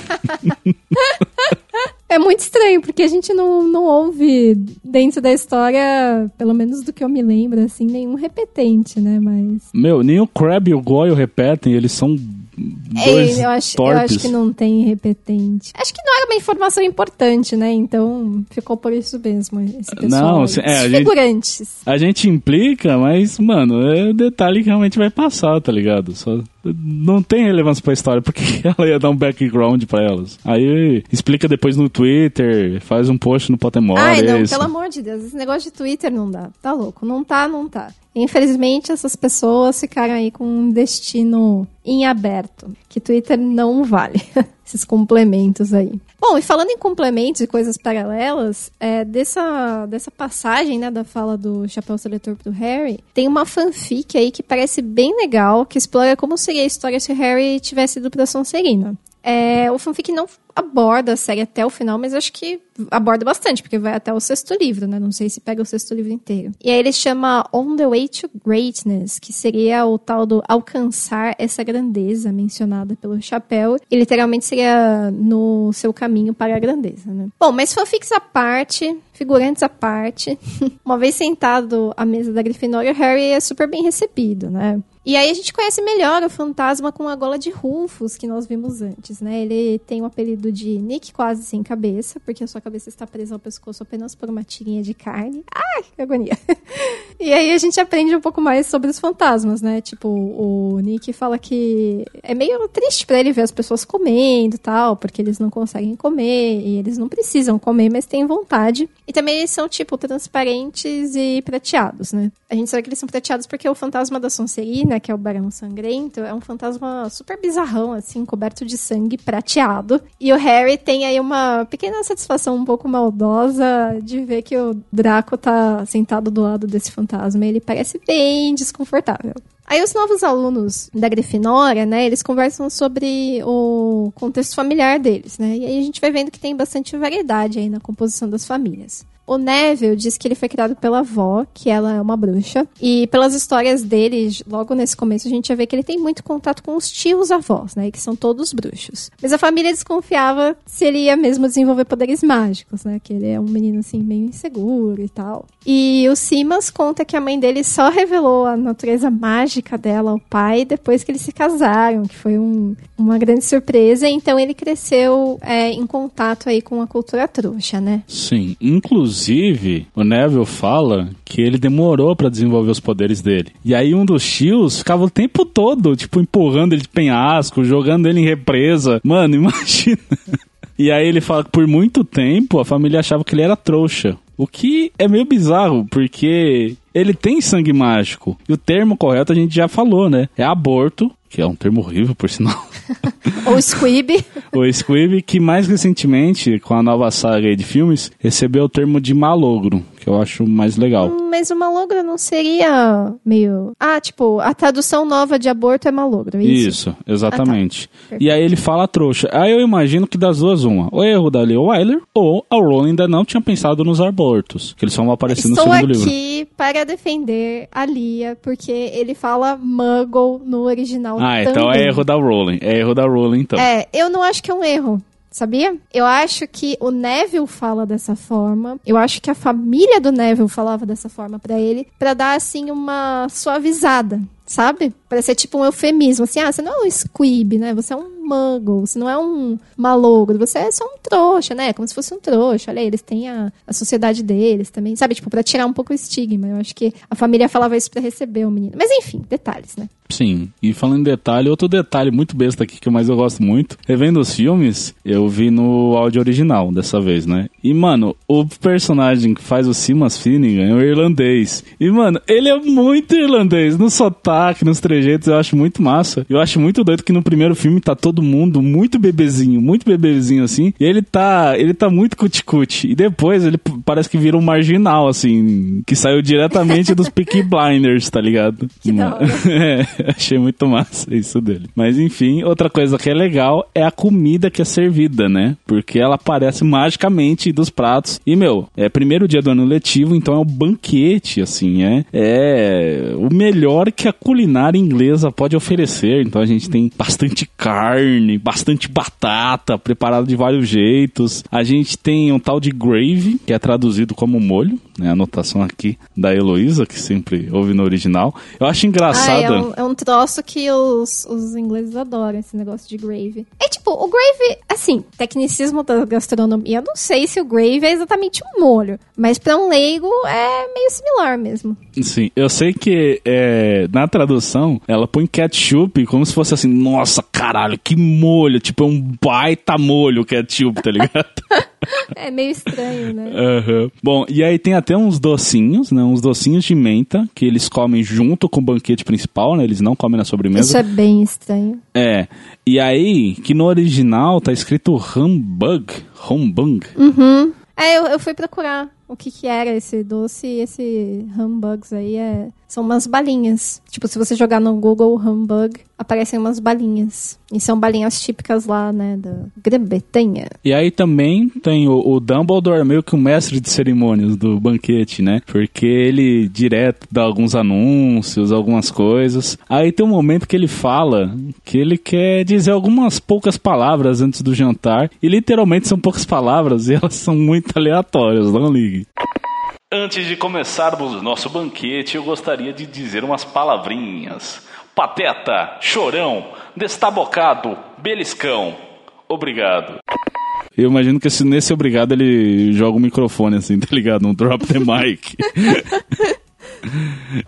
É muito estranho, porque a gente não, não ouve dentro da história, pelo menos do que eu me lembro, assim, nenhum repetente, né? Mas. Meu, nem o Crab e o Goyle repetem, eles são dois É, eu, acho, eu acho que não tem repetente. Acho que não era uma informação importante, né? Então ficou por isso mesmo, esse pessoal. Não, aí. é, a Os gente- figurantes. A gente implica, mas, mano, é o detalhe que realmente vai passar, tá ligado? Só não tem relevância pra história, porque ela ia dar um background pra elas. Aí explica depois no Twitter, faz um post no Pottermore, Ai, não, isso. pelo amor de Deus, esse negócio de Twitter não dá. Tá louco. Não tá, não tá. Infelizmente, essas pessoas ficaram aí com um destino em aberto. Que Twitter não vale. Esses complementos aí. Bom, e falando em complementos e coisas paralelas, é, dessa, dessa passagem, né, da fala do Chapéu Seletor pro Harry, tem uma fanfic aí que parece bem legal, que explora como seria a história se o Harry tivesse ido pra Sonserina. É, o fanfic não aborda a série até o final, mas acho que aborda bastante, porque vai até o sexto livro, né? Não sei se pega o sexto livro inteiro. E aí ele chama On the Way to Greatness, que seria o tal do alcançar essa grandeza mencionada pelo chapéu. E literalmente seria no seu caminho para a grandeza, né? Bom, mas fanfics à parte, figurantes à parte. Uma vez sentado à mesa da Grifinória, Harry é super bem recebido, né? E aí a gente conhece melhor o fantasma com a gola de Rufus, que nós vimos antes, né? Ele tem o apelido de Nick quase sem cabeça, porque a sua cabeça está presa ao pescoço apenas por uma tirinha de carne. Ai, que agonia. e aí a gente aprende um pouco mais sobre os fantasmas, né? Tipo, o Nick fala que é meio triste pra ele ver as pessoas comendo tal, porque eles não conseguem comer e eles não precisam comer, mas têm vontade. E também eles são, tipo, transparentes e prateados, né? A gente sabe que eles são prateados porque o fantasma da Sonserina, que é o Barão Sangrento, é um fantasma super bizarrão, assim, coberto de sangue prateado. E o Harry tem aí uma pequena satisfação um pouco maldosa de ver que o Draco tá sentado do lado desse fantasma. Ele parece bem desconfortável. Aí os novos alunos da Grifinória, né, eles conversam sobre o contexto familiar deles, né? E aí a gente vai vendo que tem bastante variedade aí na composição das famílias. O Neville diz que ele foi criado pela avó, que ela é uma bruxa. E pelas histórias dele, logo nesse começo, a gente já vê que ele tem muito contato com os tios avós, né? Que são todos bruxos. Mas a família desconfiava se ele ia mesmo desenvolver poderes mágicos, né? Que ele é um menino, assim, meio inseguro e tal. E o Simas conta que a mãe dele só revelou a natureza mágica dela ao pai depois que eles se casaram, que foi um- uma grande surpresa. Então ele cresceu é, em contato aí com a cultura trouxa, né? Sim, inclusive o Neville fala que ele demorou pra desenvolver os poderes dele. E aí um dos tios ficava o tempo todo, tipo, empurrando ele de penhasco, jogando ele em represa. Mano, imagina. E aí ele fala que por muito tempo a família achava que ele era trouxa. O que é meio bizarro, porque ele tem sangue mágico. E o termo correto a gente já falou, né? É aborto, que é um termo horrível, por sinal. Ou Squib. O Squib, que mais recentemente, com a nova saga de filmes, recebeu o termo de malogro, que eu acho mais legal. Hum, Mas o malogro não seria meio. Ah, tipo, a tradução nova de aborto é malogro, é isso? Isso, exatamente. Ah, tá. E aí ele fala trouxa. Aí eu imagino que das duas, uma. O erro da Leo Wyler, ou a Rowling ainda não tinha pensado nos abortos, que eles só vão aparecer Estou no segundo livro. aqui para defender a Lia, porque ele fala muggle no original Ah, então é também. erro da Rowling. É erro da Rowling, então. É, eu não acho que é um erro. Sabia? Eu acho que o Neville fala dessa forma. Eu acho que a família do Neville falava dessa forma pra ele, pra dar assim uma suavizada, sabe? Pra ser tipo um eufemismo, assim, ah, você não é um squib, né? Você é um muggle, você não é um malogro, você é só um trouxa, né? Como se fosse um trouxa. Olha, aí, eles têm a, a sociedade deles também, sabe? Tipo, pra tirar um pouco o estigma. Eu acho que a família falava isso pra receber o menino. Mas enfim, detalhes, né? Sim, e falando em detalhe, outro detalhe muito besta aqui que mais eu gosto muito, revendo os filmes, eu vi no áudio original dessa vez, né? E, mano, o personagem que faz o Simas Finnegan é o irlandês. E, mano, ele é muito irlandês, no sotaque, nos trejeitos, eu acho muito massa. Eu acho muito doido que no primeiro filme tá todo mundo muito bebezinho, muito bebezinho assim, e ele tá, ele tá muito cuticute. E depois ele parece que vira um marginal, assim, que saiu diretamente dos Peaky Blinders, tá ligado? Que. É, achei muito massa isso dele. Mas enfim, outra coisa que é legal é a comida que é servida, né? Porque ela aparece magicamente dos pratos. E, meu, é primeiro dia do ano letivo, então é um banquete, assim, é, é o melhor que a culinária inglesa pode oferecer. Então a gente tem bastante carne, bastante batata, preparada de vários jeitos. A gente tem um tal de gravy, que é traduzido como molho, né? A anotação aqui da Heloísa, que sempre ouve no original. Eu acho Ah, engraçado. é um, é um troço que os, os ingleses adoram, esse negócio de gravy. É tipo, o gravy, assim, tecnicismo da gastronomia, eu não sei se o gravy é exatamente um molho, mas pra um leigo é meio similar mesmo. Sim, eu sei que é, na tradução ela põe ketchup como se fosse assim, nossa, caralho, que molho, tipo é um baita molho o ketchup, tá ligado? É meio estranho, né? Aham. Bom, e aí tem até uns docinhos, né, uns docinhos de menta que eles comem junto com o banquete principal, né, eles não comem na sobremesa. Isso é bem estranho. É, e aí que no original tá escrito humbug, humbug. Uhum. É, eu, eu fui procurar o que que era esse doce e esse humbugs aí é... São umas balinhas. Tipo, se você jogar no Google humbug, aparecem umas balinhas. E são balinhas típicas lá, né, da Grã-Bretanha. E aí também tem o, o Dumbledore, meio que o mestre de cerimônias do banquete, né? Porque ele direto dá alguns anúncios, algumas coisas. Aí tem um momento que ele fala que ele quer dizer algumas poucas palavras antes do jantar. E literalmente são poucas palavras e elas são muito aleatórias, não Antes de começarmos o nosso banquete, eu gostaria de dizer umas palavrinhas. Pateta, chorão, destabocado, beliscão. Obrigado. Eu imagino que esse- nesse obrigado ele joga o microfone assim, tá ligado? Um drop the mic.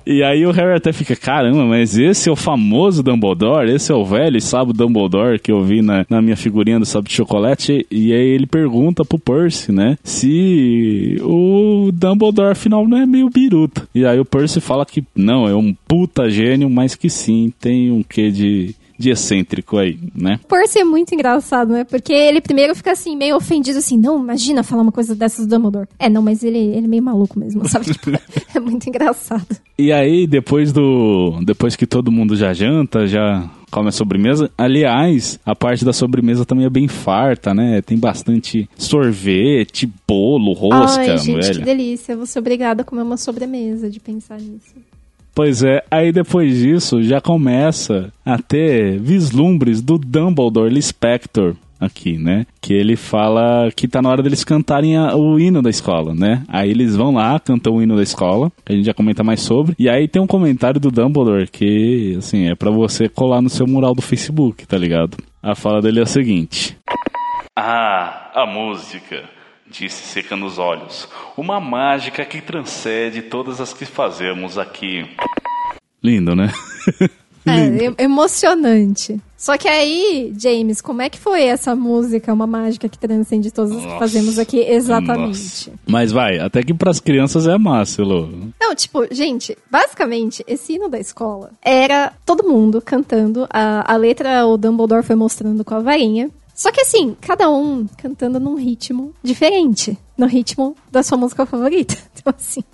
E aí o Harry até fica, caramba, mas esse é o famoso Dumbledore, esse é o velho sábio Dumbledore que eu vi na, na minha figurinha do sábio de chocolate. E aí ele pergunta pro Percy, né, se o Dumbledore afinal não é meio biruta. E aí o Percy fala que não, é um puta gênio, mas que sim, tem um quê de, de excêntrico aí, né? Percy é muito engraçado, né? Porque ele primeiro fica assim, meio ofendido, assim, não, imagina falar uma coisa dessas do Dumbledore. É, não, mas ele, ele é meio maluco mesmo, sabe? Tipo, é muito engraçado. E aí, depois do. Depois que todo mundo já janta, já come a sobremesa. Aliás, a parte da sobremesa também é bem farta, né? Tem bastante sorvete, bolo, rosca, Ai, gente, velho. que delícia. Vou ser obrigada a comer uma sobremesa de pensar nisso. Pois é, aí depois disso já começa a ter vislumbres do Dumbledore Lispector aqui, né? Que ele fala que tá na hora deles cantarem a- o hino da escola, né? Aí eles vão lá, cantam o hino da escola, que a gente já comenta mais sobre. E aí tem um comentário do Dumbledore que, assim, é pra você colar no seu mural do Facebook, tá ligado? A fala dele é a seguinte: Ah, a música, disse secando os olhos. Uma mágica que transcende todas as que fazemos aqui. Lindo, né? É, e- emocionante. Só que aí, James, como é que foi essa música, uma mágica que transcende todas as que fazemos aqui exatamente? Nossa. Mas vai, até que pras crianças é massa, Elô. Não, tipo, gente, basicamente, esse hino da escola era todo mundo cantando. A, a letra o Dumbledore foi mostrando com a varinha. Só que assim, cada um cantando num ritmo diferente. No ritmo da sua música favorita. Então assim.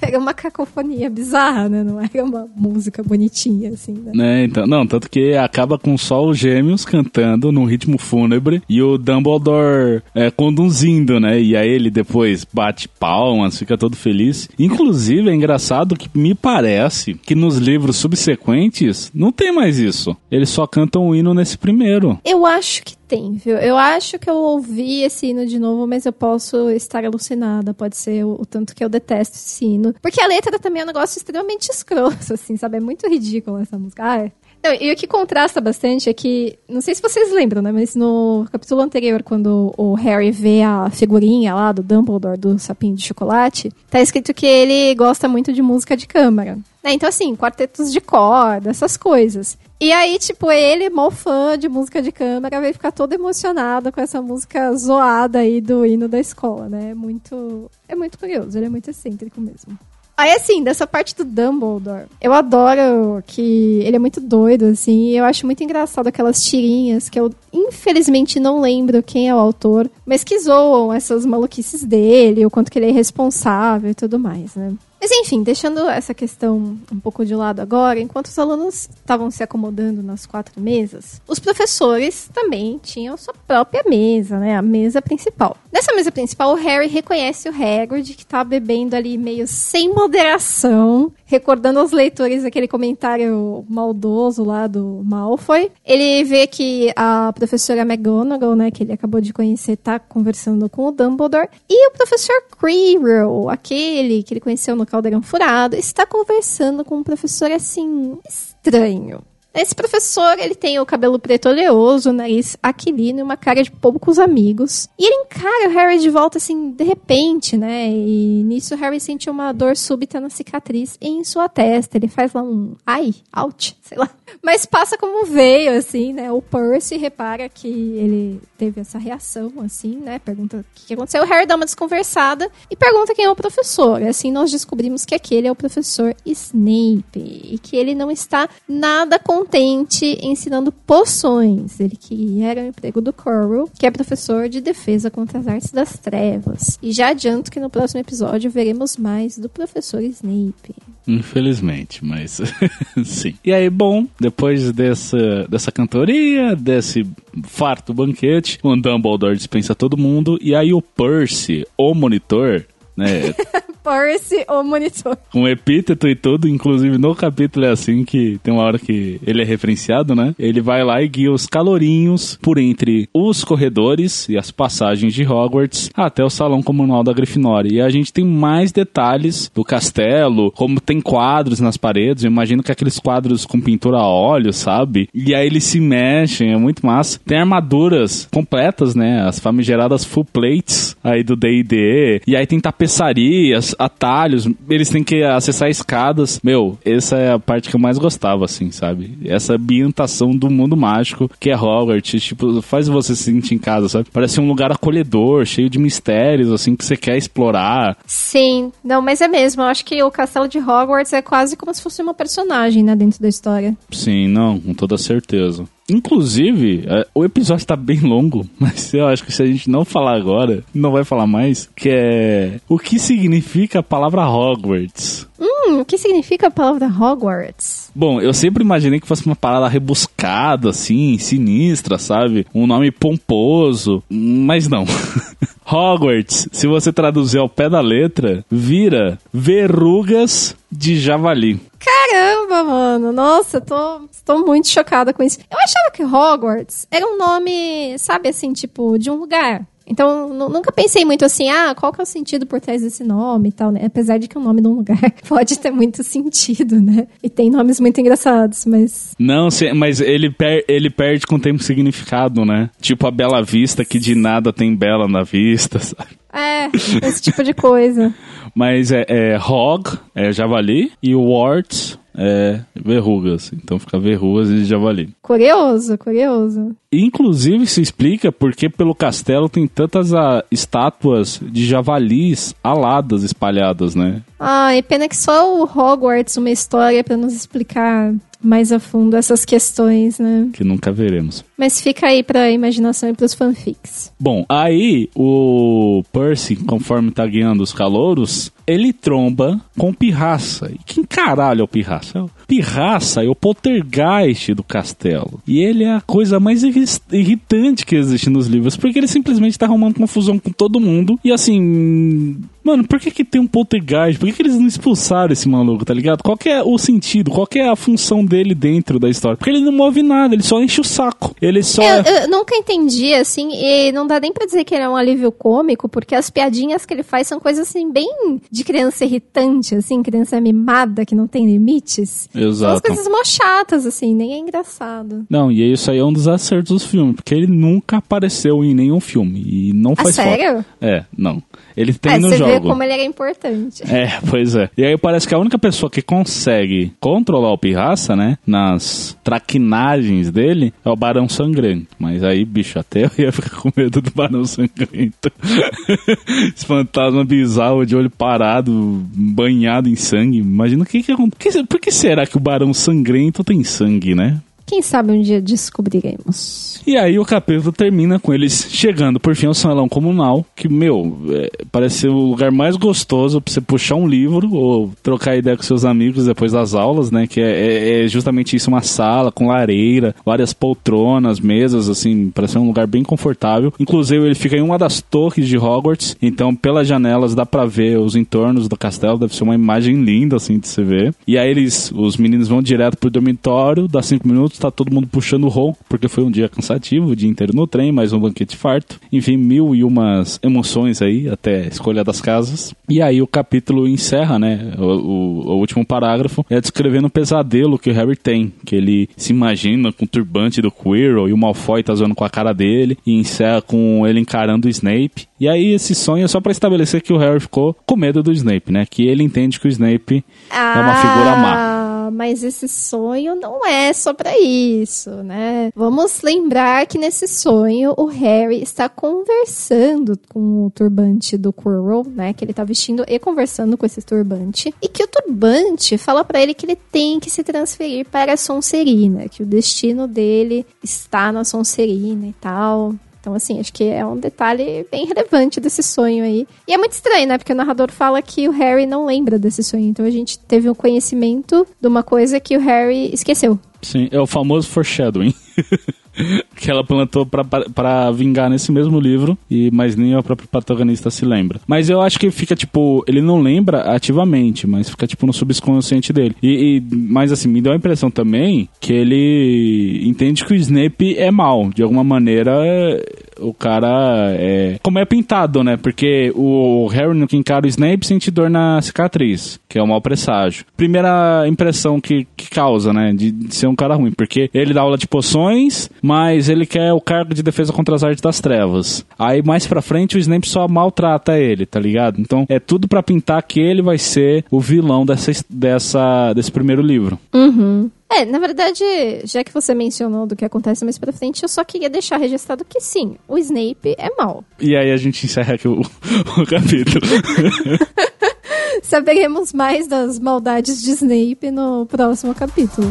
Era uma cacofonia bizarra, né? Não era uma música bonitinha, assim, né? né? Então, não, tanto que acaba com só os gêmeos cantando num ritmo fúnebre e o Dumbledore é, conduzindo, né? E aí ele depois bate palmas, fica todo feliz. Inclusive, é engraçado que me parece que nos livros subsequentes não tem mais isso. Eles só cantam o hino nesse primeiro. Eu acho que tem, viu? Eu acho que eu ouvi esse hino de novo, mas eu posso estar alucinada. Pode ser o, o tanto que eu detesto esse hino. Porque a letra também é um negócio extremamente escroto, assim, sabe? É muito ridículo essa música. Ah, não, e o que contrasta bastante é que, não sei se vocês lembram, né? Mas no capítulo anterior, quando o Harry vê a figurinha lá do Dumbledore, do sapinho de chocolate, tá escrito que ele gosta muito de música de câmara. Né? Então, assim, quartetos de corda, essas coisas. E aí, tipo, ele, mó fã de música de câmara, veio ficar todo emocionado com essa música zoada aí do hino da escola, né? É muito, é muito curioso, ele é muito excêntrico mesmo. Aí, assim, dessa parte do Dumbledore, eu adoro que ele é muito doido, assim, eu acho muito engraçado aquelas tirinhas que eu, infelizmente, não lembro quem é o autor, mas que zoam essas maluquices dele, o quanto que ele é irresponsável e tudo mais, né? Mas enfim, deixando essa questão um pouco de lado agora, enquanto os alunos estavam se acomodando nas quatro mesas, os professores também tinham sua própria mesa, né? A mesa principal. Nessa mesa principal, o Harry reconhece o Hagrid, que tá bebendo ali meio sem moderação, recordando aos leitores aquele comentário maldoso lá do Malfoy. Ele vê que a professora McGonagall, né, que ele acabou de conhecer, tá conversando com o Dumbledore. E o professor Quirrell, aquele que ele conheceu no Caldeirão Furado, está conversando com um professor assim estranho. Esse professor, ele tem o cabelo preto oleoso, o nariz aquilino e uma cara de poucos amigos. E ele encara o Harry de volta, assim, de repente, né? E nisso o Harry sente uma dor súbita na cicatriz em sua testa. Ele faz lá um ai, out, sei lá. Mas passa como veio, assim, né? O Percy repara que ele teve essa reação, assim, né? Pergunta o que aconteceu. O Harry dá uma desconversada e pergunta quem é o professor. Assim nós descobrimos que aquele é o professor Snape. E que ele não está nada contente ensinando poções. Ele queria o emprego do Quirrell, que é professor de defesa contra as artes das trevas. E já adianto que no próximo episódio veremos mais do professor Snape. Infelizmente, mas sim. E aí, bom, depois dessa, dessa cantoria, desse farto banquete, o Dumbledore dispensa todo mundo, e aí o Percy, o monitor, né? Percy, o monitor. Com epíteto e tudo, inclusive no capítulo é assim que tem uma hora que ele é referenciado, né? Ele vai lá e guia os calorinhos por entre os corredores e as passagens de Hogwarts até o salão comunal da Grifinória. E a gente tem mais detalhes do castelo, como tem quadros nas paredes. Eu imagino que aqueles quadros com pintura a óleo, sabe? E aí eles se mexem, é muito massa. Tem armaduras completas, né? As famigeradas full plates aí do D&D. E aí tem tapeçarias, atalhos, eles têm que acessar escadas. Meu, essa é a parte que eu mais gostava, assim, sabe? Essa ambientação do mundo mágico que é Hogwarts, tipo, faz você se sentir em casa, sabe? Parece um lugar acolhedor, cheio de mistérios, assim, que você quer explorar. Sim, não, mas é mesmo. Eu acho que o castelo de Hogwarts é quase como se fosse uma personagem, né, dentro da história. Sim, não, com toda certeza. Inclusive, é, o episódio tá bem longo, mas eu acho que se a gente não falar agora, não vai falar mais, que é o que significa a palavra Hogwarts. Hum, o que significa a palavra Hogwarts? Bom, eu sempre imaginei que fosse uma parada rebuscada, assim, sinistra, sabe? Um nome pomposo, mas não. Hogwarts, se você traduzir ao pé da letra, vira verrugas de javali. Caramba, mano. Nossa, tô, tô muito chocada com isso. Eu achava que Hogwarts era um nome, sabe assim, tipo, de um lugar. Então, nunca pensei muito assim, ah, qual que é o sentido por trás desse nome e tal, né? Apesar de que o nome de um lugar pode ter muito sentido, né? E tem nomes muito engraçados, mas... Não, mas ele, per ele perde com o tempo significado, né? Tipo a Bela Vista, que de nada tem Bela na vista, sabe? É, esse tipo de coisa. Mas é, é hog, é javali, e wart é verrugas. Então fica verrugas de javali. Curioso, curioso. Inclusive se explica porque pelo castelo tem tantas a, ah, estátuas de javalis aladas espalhadas, né? Ah, e pena que só o Hogwarts uma história para nos explicar mais a fundo essas questões, né? Que nunca veremos. Mas fica aí pra imaginação e pros fanfics. Bom, aí o Percy, conforme tá guiando os calouros, ele tromba com Pirraça. E quem caralho é o Pirraça? Pirraça é o poltergeist do castelo. E ele é a coisa mais irritante que existe nos livros, porque ele simplesmente tá arrumando confusão com todo mundo. E assim, Mano, por que, que tem um poltergeist? Por que, que eles não expulsaram esse maluco, tá ligado? Qual é o sentido? Qual é a função dele dentro da história? Porque ele não move nada, ele só enche o saco. Ele só. Eu, eu nunca entendi, assim, e não dá nem pra dizer que ele é um alívio cômico, porque as piadinhas que ele faz são coisas assim, bem de criança irritante, assim, criança mimada que não tem limites. Exato. São as coisas mó chatas, assim, nem é engraçado. Não, e isso aí é um dos acertos do filme, porque ele nunca apareceu em nenhum filme. E não Ah, faz sério? falta. É, não. Ele tem É, no você jogo. vê como ele era importante. É, pois é. E aí parece que a única pessoa que consegue controlar o pirraça, né, nas traquinagens dele, é o Barão Sangrento. Mas aí, bicho, até eu ia ficar com medo do Barão Sangrento. Esse fantasma bizarro de olho parado, banhado em sangue. Imagina o que que acontece. Por que será que o Barão Sangrento tem sangue, né? Quem sabe um dia descobriremos. E aí o capítulo termina com eles chegando por fim ao salão comunal, que, meu, é, parece ser o lugar mais gostoso pra você puxar um livro ou trocar ideia com seus amigos depois das aulas, né? Que é, é- é justamente isso, uma sala com lareira, várias poltronas, mesas, assim, parece um lugar bem confortável. Inclusive, ele fica em uma das torres de Hogwarts, então pelas janelas dá pra ver os entornos do castelo, deve ser uma imagem linda, assim, de se ver. E aí eles, os meninos vão direto pro dormitório, dá cinco minutos, tá todo mundo puxando o ronco, porque foi um dia cansativo, o dia inteiro no trem, mais um banquete farto. Enfim, mil e umas emoções aí, até a escolha das casas. E aí o capítulo encerra, né? O, o- o último parágrafo é descrevendo o pesadelo que o Harry tem, que ele se imagina com o turbante do Quirrell e o Malfoy tá zoando com a cara dele, e encerra com ele encarando o Snape. E aí esse sonho é só pra estabelecer que o Harry ficou com medo do Snape, né? Que ele entende que o Snape é uma figura má. Mas esse sonho não é só pra isso, né? Vamos lembrar que nesse sonho o Harry está conversando com o turbante do Quirrell, né? Que ele tá vestindo e conversando com esse turbante. E que o turbante fala pra ele que ele tem que se transferir para a Sonserina, que o destino dele está na Sonserina e tal. Então, assim, acho que é um detalhe bem relevante desse sonho aí. E é muito estranho, né? Porque o narrador fala que o Harry não lembra desse sonho. Então a gente teve um conhecimento de uma coisa que o Harry esqueceu. Sim, é o famoso foreshadowing. que ela plantou pra vingar nesse mesmo livro, e mas nem a própria protagonista se lembra. Mas eu acho que fica, tipo, ele não lembra ativamente, mas fica, tipo, no subconsciente dele. E, e- mas assim, me deu a impressão também que ele entende que o Snape é mal. De alguma maneira, o cara é. Como é pintado, né? Porque o Harry no que encara o Snape sente dor na cicatriz, que é o mau presságio. Primeira impressão que, que causa, né? De, de ser um cara ruim, porque ele dá aula de poções, mas ele quer o cargo de defesa contra as artes das trevas. Aí mais pra frente o Snape só maltrata ele, tá ligado? Então é tudo pra pintar que ele vai ser o vilão dessa, dessa, desse primeiro livro. Uhum. É, na verdade, já que você mencionou do que acontece mais pra frente, eu só queria deixar registrado que sim, o Snape é mau. E aí a gente encerra aqui o, o capítulo. Saberemos mais das maldades de Snape no próximo capítulo.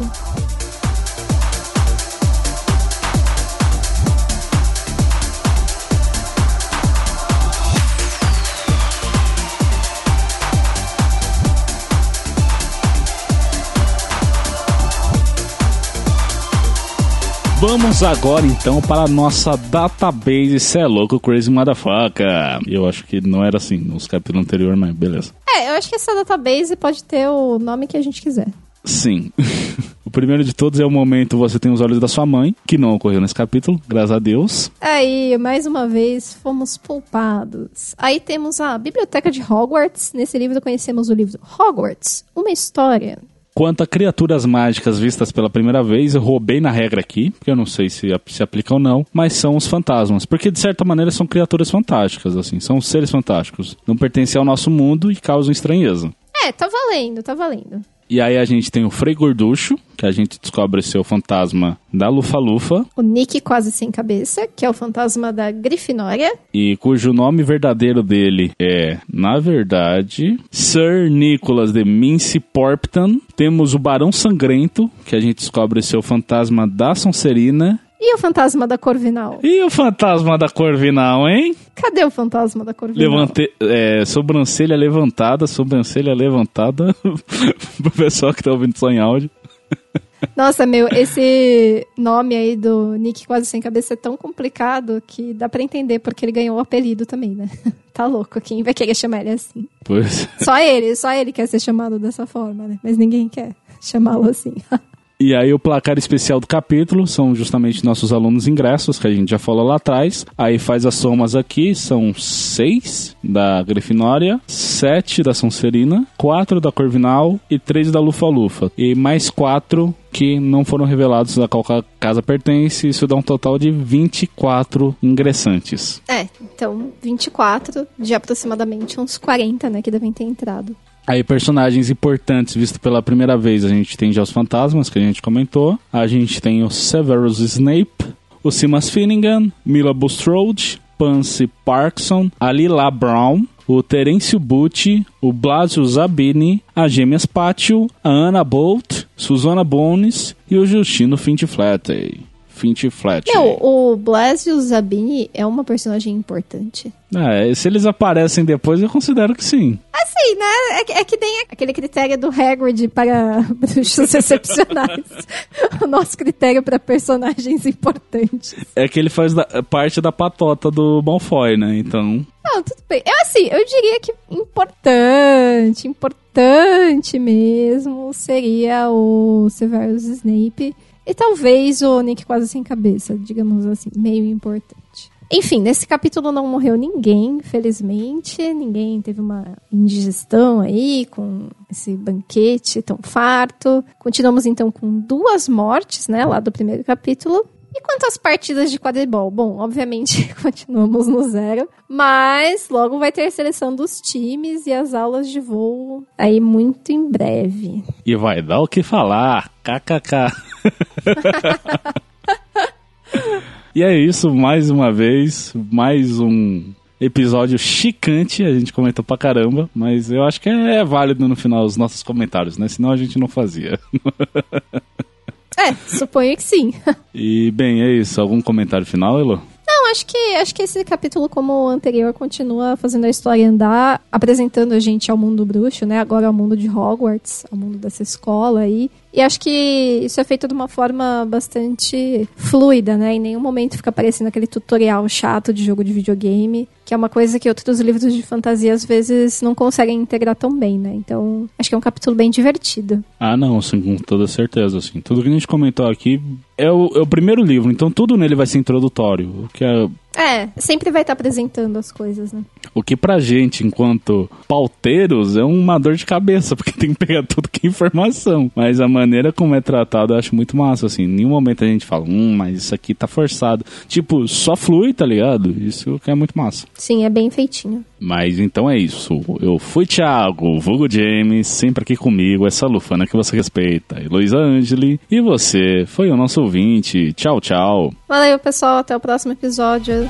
Vamos agora então para a nossa database. Cê é louco, crazy motherfucker. Eu acho que não era assim nos capítulos anteriores, mas beleza. É, eu acho que essa database pode ter o nome que a gente quiser. Sim. o primeiro de todos é o momento Você Tem os Olhos da Sua Mãe, que não ocorreu nesse capítulo, graças a Deus. Aí, mais uma vez, fomos poupados. Aí temos a Biblioteca de Hogwarts. Nesse livro conhecemos o livro Hogwarts, uma história. Quanto a criaturas mágicas vistas pela primeira vez, eu roubei na regra aqui, porque eu não sei se se aplica ou não, mas são os fantasmas. Porque, de certa maneira, são criaturas fantásticas, assim, são seres fantásticos. Não pertencem ao nosso mundo e causam estranheza. É, tá valendo, tá valendo. E aí a gente tem o Frei Gorducho, que a gente descobre ser o fantasma da Lufa-Lufa, O Nick quase sem cabeça, que é o fantasma da Grifinória. e cujo nome verdadeiro dele é, na verdade, Sir Nicholas de Mincy Porpton. Temos o Barão Sangrento, que a gente descobre ser o fantasma da Sonserina. E o fantasma da Corvinal? E o fantasma da Corvinal, hein? Cadê o fantasma da Corvinal? Levante... É, sobrancelha levantada, sobrancelha levantada. Pro pessoal que tá ouvindo só em áudio. Nossa, meu, esse nome aí do Nick Quase Sem Cabeça é tão complicado que dá pra entender porque ele ganhou o apelido também, né? Tá louco, quem vai querer chamar ele assim? Pois. Só ele, só ele quer ser chamado dessa forma, né? Mas ninguém quer chamá-lo assim. E aí o placar especial do capítulo são justamente nossos alunos ingressos, que a gente já falou lá atrás. Aí faz as somas aqui, são seis da Grifinória, sete da Sonserina, quatro da Corvinal e três da Lufa-Lufa. E mais quatro que não foram revelados a qual casa pertence, isso dá um total de 24 ingressantes. É, então 24 de aproximadamente uns 40, né, que devem ter entrado. Aí, personagens importantes vistos pela primeira vez, a gente tem já os fantasmas, que a gente comentou. A gente tem o Severus Snape, o Simas Finnegan, Mila Bustrode, Pansy Parkson, a Lila Brown, o Terence Bucci, o Blasio Zabini, a Gêmeas Pátio, a Anna Bolt, Susana Bones e o Justino Fintflatley. Fintflatley. Meu, o Blasio Zabini é uma personagem importante. É, se eles aparecem depois, eu considero que sim. Assim, né? É que, é que tem aquele critério do Hagrid para bruxos excepcionais. o nosso critério para personagens importantes. É que ele faz da- parte da patota do Malfoy, né? Então. Não, tudo bem. Eu, assim, eu diria que importante, importante mesmo seria o Severus Snape. E talvez o Nick quase sem cabeça, digamos assim, meio importante. Enfim, nesse capítulo não morreu ninguém, felizmente. Ninguém teve uma indigestão aí com esse banquete tão farto. Continuamos então com duas mortes, né, lá do primeiro capítulo. E quanto às partidas de quadribol? Bom, obviamente continuamos no zero, mas logo vai ter seleção dos times e as aulas de voo aí muito em breve. E vai dar o que falar. KKK. e é isso, mais uma vez, mais um episódio chicante, a gente comentou pra caramba, mas eu acho que é válido no final os nossos comentários, né? Senão a gente não fazia. É, suponho que sim. E bem, é isso. Algum comentário final, Elo? Não, acho que, acho que esse capítulo, como o anterior, continua fazendo a história andar, apresentando a gente ao mundo bruxo, né? Agora ao mundo de Hogwarts, ao mundo dessa escola aí. E acho que isso é feito de uma forma bastante fluida, né? Em nenhum momento fica parecendo aquele tutorial chato de jogo de videogame, que é uma coisa que outros livros de fantasia às vezes não conseguem integrar tão bem, né? Então, acho que é um capítulo bem divertido. Ah, não, assim, com toda certeza, assim. Tudo que a gente comentou aqui é o, é o primeiro livro, então tudo nele vai ser introdutório. O que é É, sempre vai estar apresentando as coisas, né? O que pra gente, enquanto pauteiros, é uma dor de cabeça, porque tem que pegar tudo que é informação. Mas a maneira como é tratado eu acho muito massa, assim. Em nenhum momento a gente fala, hum, mas isso aqui tá forçado. Tipo, só flui, tá ligado? Isso que é muito massa. Sim, é bem feitinho. Mas então é isso. Eu fui Thiago, vulgo James, sempre aqui comigo, essa lufana que você respeita. Heloísa Angeli. E você foi o nosso ouvinte. Tchau, tchau. Valeu, pessoal. Até o próximo episódio.